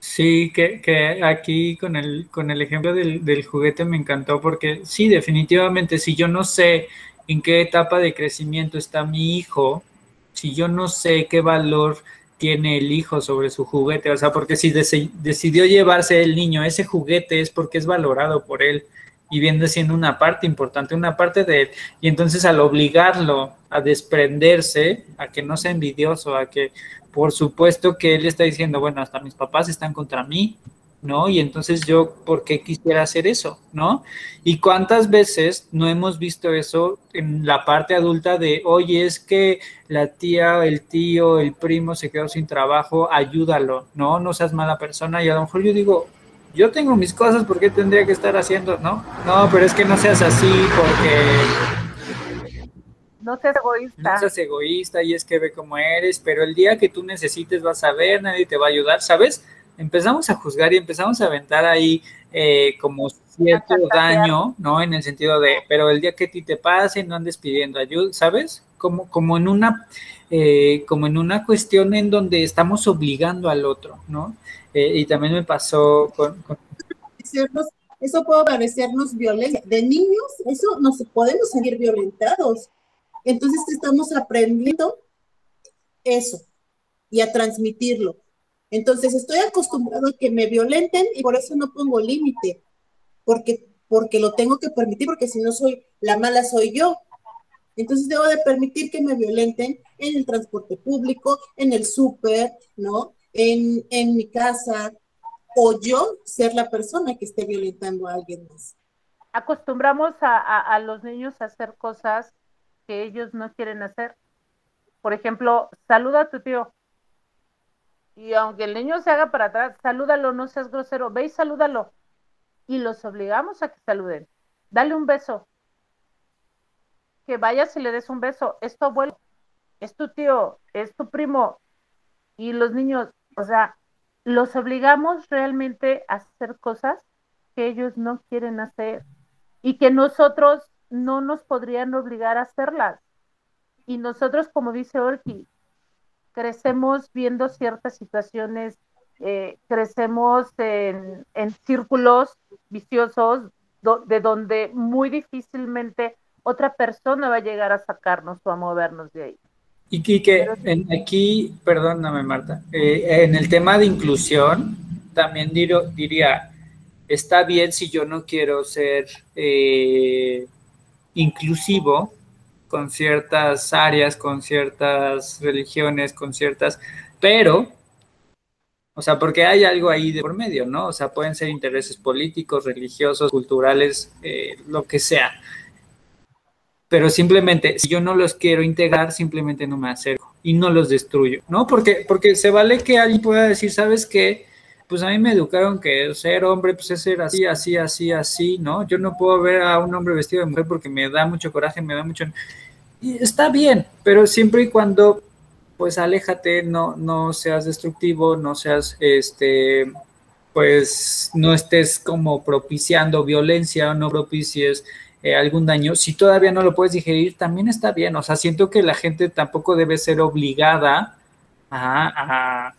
Sí, que, aquí con el, con el ejemplo del, del, juguete me encantó porque sí, definitivamente, si yo no sé en qué etapa de crecimiento está mi hijo, si yo no sé qué valor tiene el hijo sobre su juguete, o sea, porque si decidió llevarse el niño ese juguete es porque es valorado por él y viene siendo una parte importante, una parte de él. Y entonces al obligarlo a desprenderse, a que no sea envidioso, a que por supuesto que él está diciendo, bueno, hasta mis papás están contra mí, ¿no? Y entonces yo, ¿por qué quisiera hacer eso, ¿no? Y cuántas veces no hemos visto eso en la parte adulta de, oye, es que la tía, el tío, el primo se quedó sin trabajo, ayúdalo, ¿no? No seas mala persona. Y a lo mejor yo digo, yo tengo mis cosas, ¿por qué tendría que estar haciendo, no? No, pero es que no seas así porque... No seas egoísta. No seas egoísta y es que ve cómo eres, pero el día que tú necesites vas a ver, nadie te va a ayudar, ¿sabes? empezamos a juzgar y empezamos a aventar ahí eh, como cierto daño, ¿no? En el sentido de, pero el día que a ti te pase, no andes pidiendo ayuda, ¿sabes? Como, como en una, eh, como en una cuestión en donde estamos obligando al otro, ¿no? Eh, y también me pasó con, Eso puede parecernos violencia. De niños, eso nos podemos seguir violentados. Entonces estamos aprendiendo eso y a transmitirlo. Entonces estoy acostumbrado a que me violenten y por eso no pongo límite, porque, porque lo tengo que permitir, porque si no soy la mala soy yo. Entonces debo de permitir que me violenten en el transporte público, en el súper, ¿no? En, en mi casa, o yo ser la persona que esté violentando a alguien más. Acostumbramos a, a los niños a hacer cosas que ellos no quieren hacer. Por ejemplo, saluda a tu tío y aunque el niño se haga para atrás, salúdalo, no seas grosero, ve y salúdalo. Y los obligamos a que saluden. Dale un beso. Que vayas y le des un beso. Es tu abuelo, es tu tío, es tu primo. Y los niños, o sea, los obligamos realmente a hacer cosas que ellos no quieren hacer y que nosotros no nos podrían obligar a hacerlas. Y nosotros, como dice Orki, crecemos viendo ciertas situaciones, eh, crecemos en, círculos viciosos de donde muy difícilmente otra persona va a llegar a sacarnos o a movernos de ahí. Y que aquí, perdóname Marta, eh, en el tema de inclusión, también diría, está bien si yo no quiero ser eh, inclusivo con ciertas áreas, con ciertas religiones, con ciertas, pero, o sea, porque hay algo ahí de por medio, ¿no? O sea, pueden ser intereses políticos, religiosos, culturales, eh, lo que sea. Pero simplemente, si yo no los quiero integrar, simplemente no me acerco y no los destruyo, ¿no? Porque, porque se vale que alguien pueda decir, ¿sabes qué? Pues a mí me educaron que ser hombre, pues es ser así, así, así, así, ¿no? Yo no puedo ver a un hombre vestido de mujer porque me da mucho coraje, me da mucho... Y está bien, pero siempre y cuando, pues aléjate, no, no seas destructivo, no seas, este, pues no estés como propiciando violencia, no propicies eh, algún daño. Si todavía no lo puedes digerir, también está bien. O sea, siento que la gente tampoco debe ser obligada a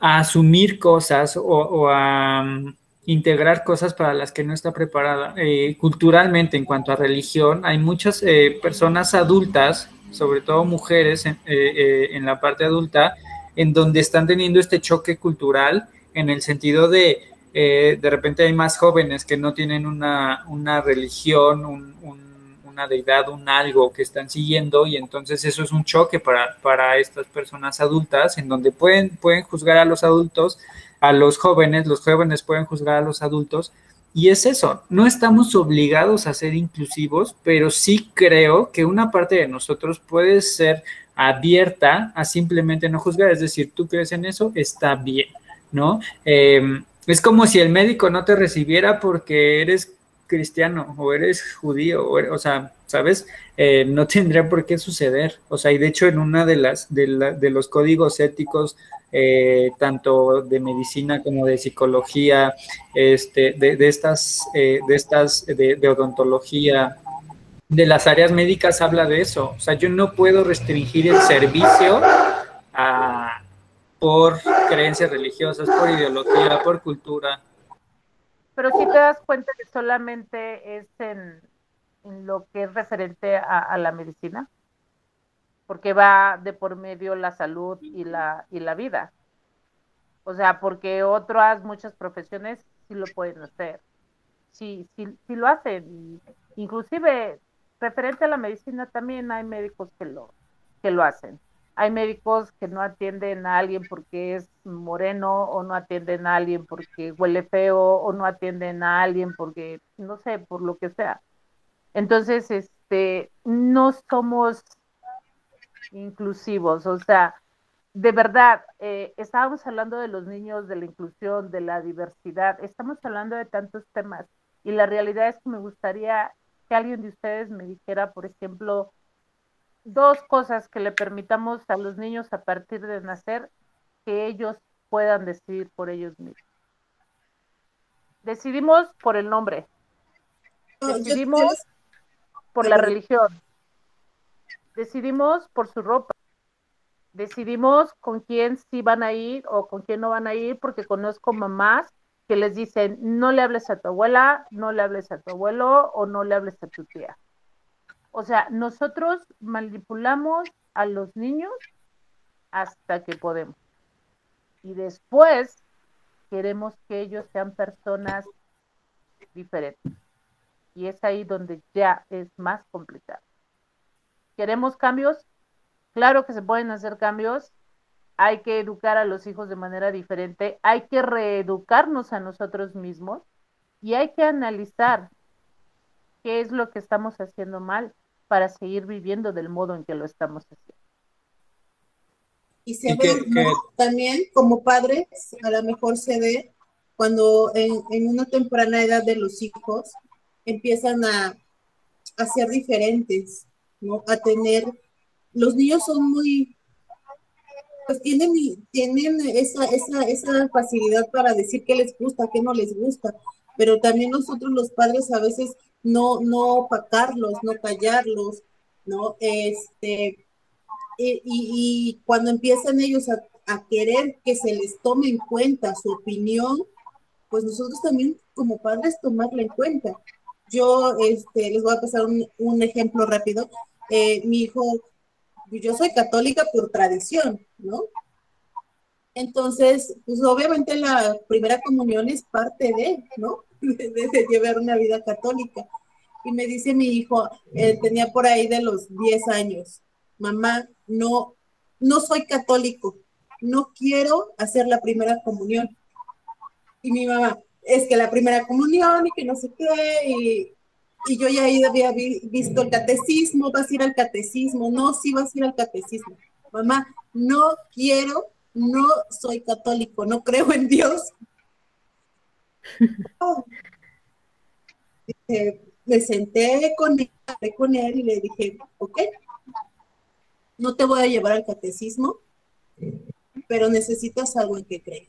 asumir cosas o, a um, integrar cosas para las que no está preparada. Eh, culturalmente, en cuanto a religión, hay muchas eh, personas adultas, sobre todo mujeres eh, en, la parte adulta, en donde están teniendo este choque cultural en el sentido de, de repente hay más jóvenes que no tienen una, religión, un una deidad, un algo que están siguiendo y entonces eso es un choque para, para estas personas adultas en donde pueden, pueden juzgar a los adultos, a los jóvenes, los jóvenes pueden juzgar a los adultos y es eso, no estamos obligados a ser inclusivos, pero sí creo que una parte de nosotros puede ser abierta a simplemente no juzgar, es decir, tú crees en eso, está bien, ¿no? Em, es como si el médico no te recibiera porque eres cristiano o eres judío, o, sea, ¿sabes? Eh, no [laughs] tendría por qué suceder. O sea, y de hecho en una de las de, de los códigos éticos, eh, tanto de medicina como de psicología, este, de, de estas, eh, de estas, de, de odontología, de las áreas médicas habla de eso. O sea, yo no puedo restringir el servicio a, por creencias religiosas, por ideología, por cultura. Pero si te das cuenta que solamente es en, lo que es referente a, la medicina, porque va de por medio la salud y la, y la vida. O sea, porque otras muchas profesiones sí lo pueden hacer, sí, sí, sí lo hacen. Inclusive, referente a la medicina, también hay médicos que lo, que lo hacen. Hay médicos que no atienden a alguien porque es moreno o no atienden a alguien porque huele feo o no atienden a alguien porque, no sé, por lo que sea. Entonces, este, no somos inclusivos, o sea, de verdad, eh, estábamos hablando de los niños, de la inclusión, de la diversidad, estamos hablando de tantos temas y la realidad es que me gustaría que alguien de ustedes me dijera, por ejemplo, dos cosas que le permitamos a los niños a partir de nacer que ellos puedan decidir por ellos mismos. Decidimos por el nombre. Decidimos por la religión. Decidimos por su ropa. Decidimos con quién sí van a ir o con quién no van a ir porque conozco mamás que les dicen no le hables a tu abuela, no le hables a tu abuelo o no le hables a tu tía. O sea, nosotros manipulamos a los niños hasta que podemos. Y después queremos que ellos sean personas diferentes. Y es ahí donde ya es más complicado. ¿Queremos cambios? Claro que se pueden hacer cambios. Hay que educar a los hijos de manera diferente. Hay que reeducarnos a nosotros mismos y hay que analizar qué es lo que estamos haciendo mal para seguir viviendo del modo en que lo estamos haciendo. Y se ve también como padres, a lo mejor se ve cuando en, una temprana edad de los hijos empiezan a, a ser diferentes, ¿no? A tener, los niños son muy, pues tienen, tienen esa, esa, esa facilidad para decir qué les gusta, qué no les gusta, pero también nosotros los padres a veces no, no opacarlos, no callarlos, ¿no? Este, y, cuando empiezan ellos a, querer que se les tome en cuenta su opinión, pues nosotros también como padres tomarla en cuenta. Yo este, les voy a pasar un, ejemplo rápido. Eh, mi hijo, yo soy católica por tradición, ¿no? Entonces, pues obviamente la primera comunión es parte de, ¿no? De, llevar una vida católica. Y me dice mi hijo, eh, tenía por ahí de los 10 años, mamá, no, no soy católico, no quiero hacer la primera comunión. Y mi mamá, es que la primera comunión y que no sé qué, y, y yo ya había visto el catecismo, vas a ir al catecismo, no, sí vas a ir al catecismo. Mamá, no quiero no soy católico, no creo en Dios. Me senté con él, con él y le dije, ok, no te voy a llevar al catecismo, pero necesitas algo en que creer.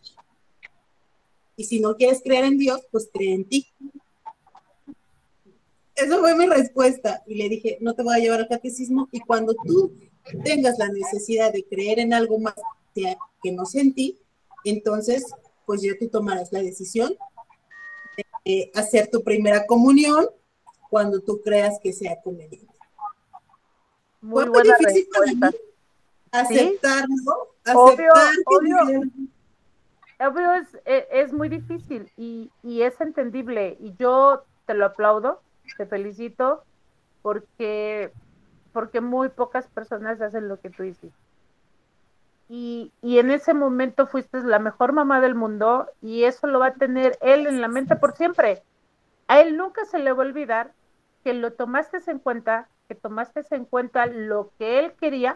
Y si no quieres creer en Dios, pues cree en ti. Esa fue mi respuesta. Y le dije, no te voy a llevar al catecismo. Y cuando tú tengas la necesidad de creer en algo más que no sentí, entonces, pues ya tú tomarás la decisión de hacer tu primera comunión cuando tú creas que sea conveniente. Muy Fue difícil para mí aceptarlo, obvio, obvio. obvio es, e, es, muy difícil y, y es entendible y yo te lo aplaudo, te felicito porque porque muy pocas personas hacen lo que tú hiciste y, en ese momento fuiste la mejor mamá del mundo y eso lo va a tener él en la mente por siempre. A él nunca se le va a olvidar que lo tomaste en cuenta, que tomaste en cuenta lo que él quería,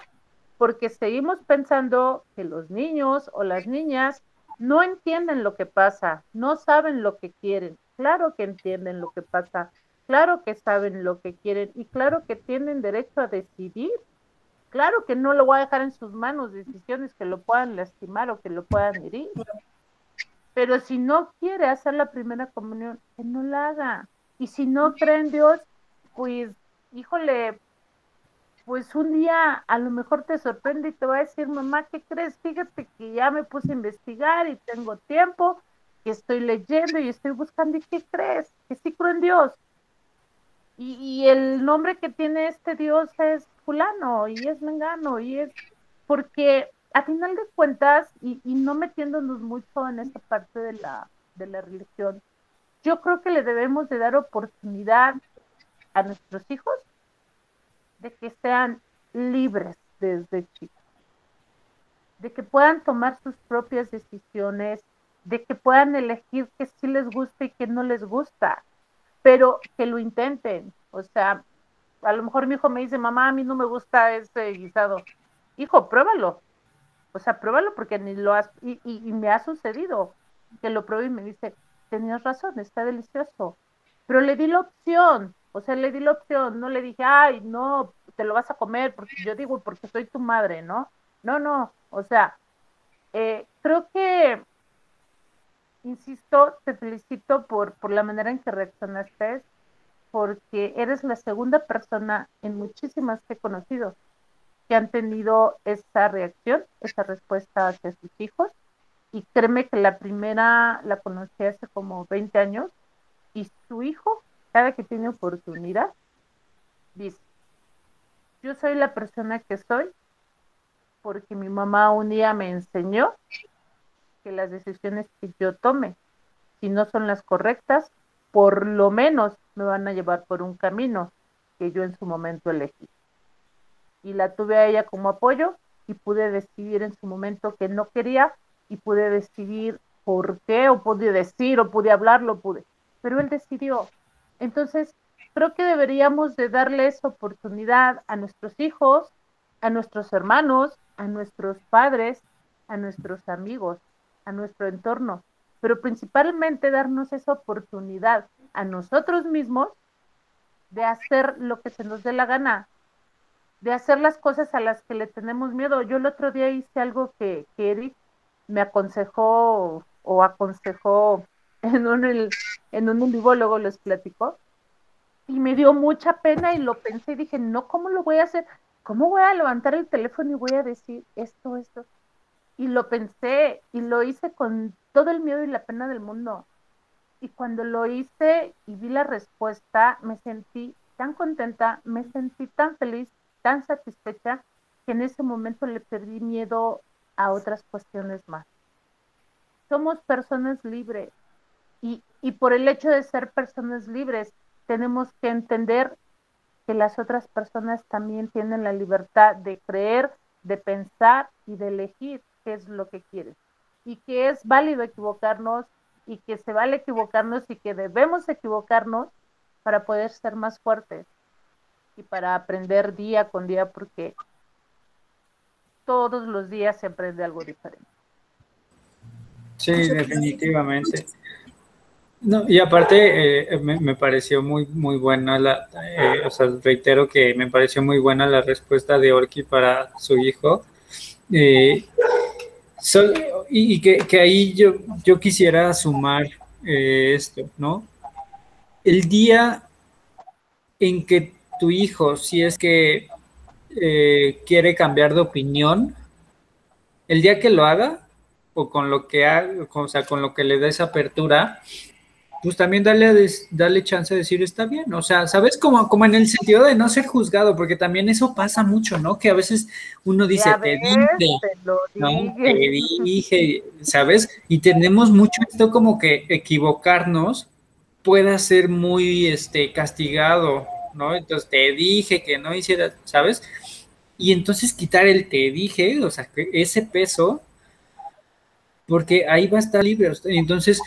porque seguimos pensando que los niños o las niñas no entienden lo que pasa, no saben lo que quieren. Claro que entienden lo que pasa, claro que saben lo que quieren y claro que tienen derecho a decidir Claro que no lo voy a dejar en sus manos decisiones que lo puedan lastimar o que lo puedan herir. Pero si no quiere hacer la primera comunión, que no la haga. Y si no cree en Dios, pues, híjole, pues un día a lo mejor te sorprende y te va a decir, mamá, ¿qué crees? Fíjate que ya me puse a investigar y tengo tiempo, que estoy leyendo y estoy buscando. ¿Y qué crees? Que sí creo en Dios. Y, y el nombre que tiene este Dios es y es mengano y es porque a final de cuentas, y, no metiéndonos mucho en esta parte de la, de la religión, yo creo que le debemos de dar oportunidad a nuestros hijos de que sean libres desde chicos, de que puedan tomar sus propias decisiones, de que puedan elegir que sí les gusta y que no les gusta, pero que lo intenten. O sea, a lo mejor mi hijo me dice, mamá, a mí no me gusta ese guisado. Hijo, pruébalo. O sea, pruébalo porque ni lo has, y, y, me ha sucedido que lo pruebe y me dice, tenías razón, está delicioso. Pero le di la opción, o sea, le di la opción, no le dije, ay, no, te lo vas a comer, porque yo digo, porque soy tu madre, ¿no? No, no, o sea, eh, creo que, insisto, te felicito por, por la manera en que reaccionaste, porque eres la segunda persona en muchísimas que he conocido que han tenido esa reacción, esa respuesta hacia sus hijos. Y créeme que la primera la conocí hace como 20 años y su hijo, cada que tiene oportunidad, dice, yo soy la persona que soy porque mi mamá un día me enseñó que las decisiones que yo tome, si no son las correctas, por lo menos me van a llevar por un camino que yo en su momento elegí. Y la tuve a ella como apoyo y pude decidir en su momento que no quería y pude decidir por qué o pude decir o pude hablarlo, pude. Pero él decidió. Entonces, creo que deberíamos de darle esa oportunidad a nuestros hijos, a nuestros hermanos, a nuestros padres, a nuestros amigos, a nuestro entorno, pero principalmente darnos esa oportunidad a nosotros mismos de hacer lo que se nos dé la gana, de hacer las cosas a las que le tenemos miedo. Yo el otro día hice algo que, que Eric me aconsejó o aconsejó en un, en un vivo, luego les platicó, y me dio mucha pena y lo pensé y dije, no, ¿cómo lo voy a hacer? ¿Cómo voy a levantar el teléfono y voy a decir esto, esto? Y lo pensé y lo hice con todo el miedo y la pena del mundo. Y cuando lo hice y vi la respuesta, me sentí tan contenta, me sentí tan feliz, tan satisfecha, que en ese momento le perdí miedo a otras cuestiones más. somos personas libres y, y por el hecho de ser personas libres tenemos que entender que las otras personas también tienen la libertad de creer, de pensar y de elegir qué es lo que quieren. Y que es válido equivocarnos y que se vale equivocarnos y que debemos equivocarnos para poder ser más fuertes y para aprender día con día porque todos los días se aprende algo diferente. Sí, definitivamente. No, y aparte eh, me, pareció muy muy buena la, eh, o sea, reitero que me pareció muy buena la respuesta de Orki para su hijo. Eh, y, que, ahí yo, yo quisiera sumar esto, ¿no? El día en que tu hijo, si es que quiere cambiar de opinión, el día que lo haga, o con lo que haga, o sea, con lo que le des apertura, pues también dale, dale chance de decir está bien, o sea, ¿sabes? Como, como en el sentido de no ser juzgado, porque también eso pasa mucho, ¿no? Que a veces uno dice, te dije, ¿no? Te dije, [laughs] ¿sabes? Y tenemos mucho esto como que equivocarnos pueda ser muy este, castigado, ¿no? Entonces te dije que no hiciera, ¿sabes? Y entonces quitar el te dije, o sea, que ese peso, porque ahí va a estar libre. Entonces,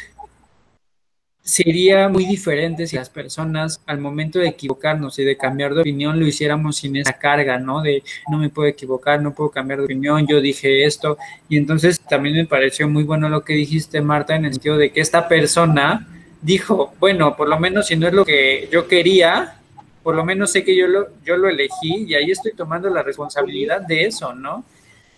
sería muy diferente si las personas al momento de equivocarnos y de cambiar de opinión lo hiciéramos sin esa carga, ¿no? De no me puedo equivocar, no puedo cambiar de opinión, yo dije esto. Y entonces también me pareció muy bueno lo que dijiste, Marta, en el sentido de que esta persona dijo, bueno, por lo menos si no es lo que yo quería, por lo menos sé que yo lo, yo lo elegí y ahí estoy tomando la responsabilidad de eso, ¿no?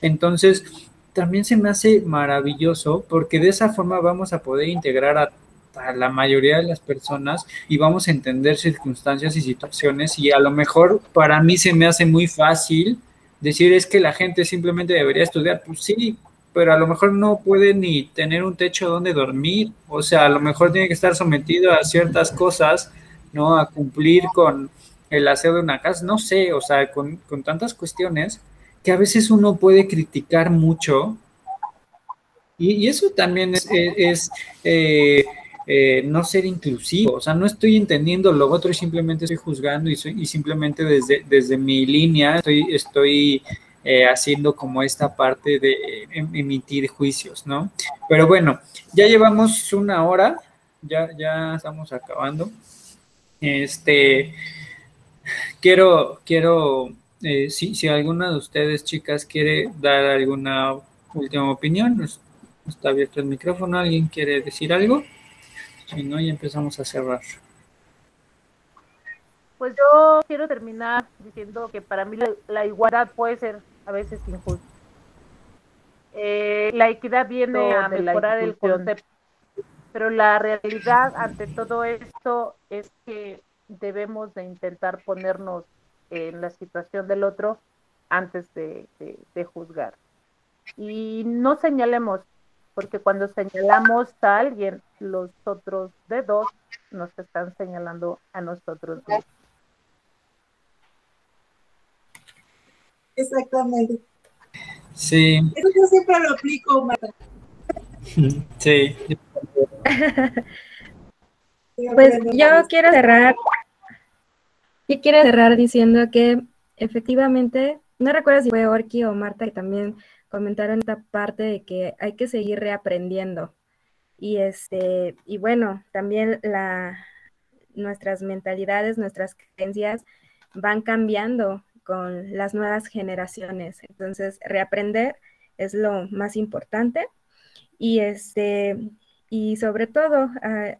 Entonces, también se me hace maravilloso porque de esa forma vamos a poder integrar a a la mayoría de las personas y vamos a entender circunstancias y situaciones y a lo mejor para mí se me hace muy fácil decir es que la gente simplemente debería estudiar, pues sí, pero a lo mejor no puede ni tener un techo donde dormir, o sea, a lo mejor tiene que estar sometido a ciertas cosas, ¿no? A cumplir con el aseo de una casa, no sé, o sea, con, tantas cuestiones que a veces uno puede criticar mucho. Y, eso también es, es eh, eh, no ser inclusivo, o sea, no estoy entendiendo lo otro y simplemente estoy juzgando y, soy, y simplemente desde, desde mi línea estoy, estoy eh, haciendo como esta parte de em, emitir juicios, ¿no? Pero bueno, ya llevamos una hora, ya, ya estamos acabando. Este, quiero, quiero, eh, si, si alguna de ustedes, chicas, quiere dar alguna última opinión, está abierto el micrófono, ¿alguien quiere decir algo? Si no, ya empezamos a cerrar. Pues yo quiero terminar diciendo que para mí la, igualdad puede ser a veces injusta. Eh, la equidad viene a mejorar el concepto, pero la realidad ante todo esto es que debemos de intentar ponernos en la situación del otro antes de juzgar. Y no señalemos, porque cuando señalamos a alguien, los otros dedos nos están señalando a nosotros Exactamente. Sí. Eso yo siempre lo aplico, Marta. [laughs] Sí. pues yo quiero cerrar. Yo quiero cerrar diciendo que efectivamente, no recuerdo si fue Orki o Marta que también comentaron esta parte de que hay que seguir reaprendiendo. Y este, y bueno, también la, nuestras mentalidades, nuestras creencias van cambiando con las nuevas generaciones. Entonces, reaprender es lo más importante. Y este, y sobre todo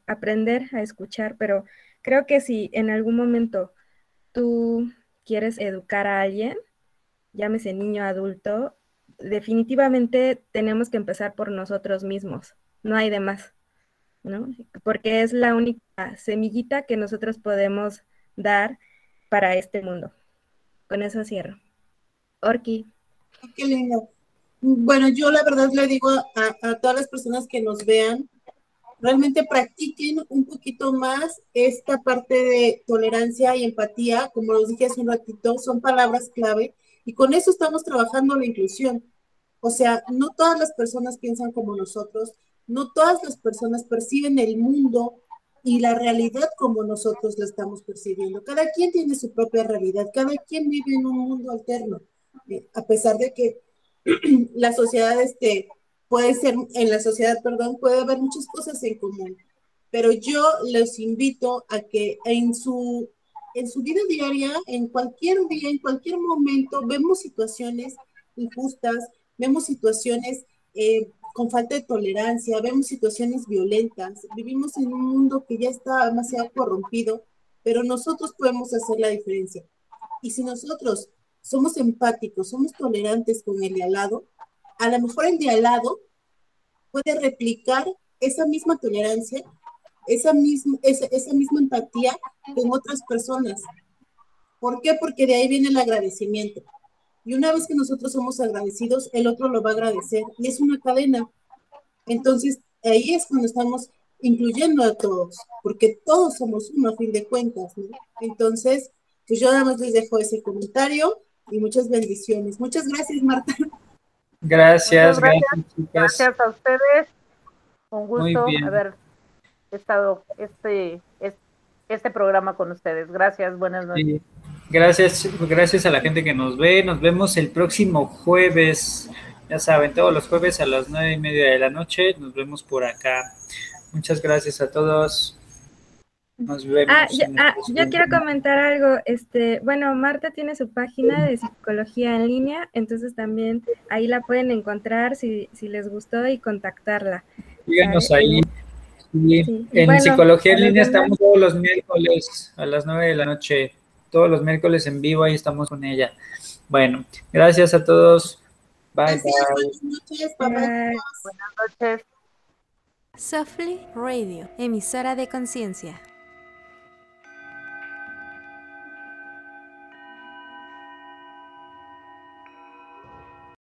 aprender a escuchar, pero creo que si en algún momento tú quieres educar a alguien, llámese niño adulto, definitivamente tenemos que empezar por nosotros mismos, no hay de más, ¿no? Porque es la única semillita que nosotros podemos dar para este mundo. Con eso cierro. Orki. Qué lindo. Bueno, yo la verdad le digo a, todas las personas que nos vean, realmente practiquen un poquito más esta parte de tolerancia y empatía, como los dije hace un ratito, son palabras clave y con eso estamos trabajando la inclusión. O sea, no todas las personas piensan como nosotros, No todas las personas perciben el mundo y la realidad como nosotros la estamos percibiendo. Cada quien tiene su propia realidad, cada quien vive en un mundo alterno, eh, a pesar de que [clears throat] la sociedad este, puede ser, en la sociedad, perdón, puede haber muchas cosas en común, pero yo les invito a que en su, en su vida diaria, en cualquier día, en cualquier momento, vemos situaciones injustas, vemos situaciones eh, con falta de tolerancia, vemos situaciones violentas, vivimos en un mundo que ya está demasiado corrompido, pero nosotros podemos hacer la diferencia. Y si nosotros somos empáticos, somos tolerantes con el de al lado, a lo mejor el de al lado puede replicar esa misma tolerancia, esa misma, esa, esa misma empatía con otras personas. ¿Por qué? Porque de ahí viene el agradecimiento. Y una vez que nosotros somos agradecidos, el otro lo va a agradecer. Y es una cadena. Entonces, ahí es cuando estamos incluyendo a todos, porque todos somos uno a fin de cuentas. Entonces, pues yo nada más les dejo ese comentario y muchas bendiciones. Muchas gracias, Marta. Gracias, gracias, gracias, a ustedes. Un gusto haber estado este, este, programa con ustedes. Gracias, buenas noches. Gracias, gracias a la gente que nos ve. Nos vemos el próximo jueves. Ya saben, todos los jueves a las nueve y media de la noche. Nos vemos por acá. Muchas gracias a todos. Nos vemos. Ah, ah yo quiero comentar algo. Este, bueno, Marta tiene su página de psicología en línea, entonces también ahí la pueden encontrar si, si les gustó y contactarla. Díganos ahí. En psicología en línea estamos todos los miércoles a las nueve de la noche todos los miércoles en vivo, ahí estamos con ella. Bueno, gracias a todos. Bye, bye. Buenas noches. Softly Radio, emisora de conciencia.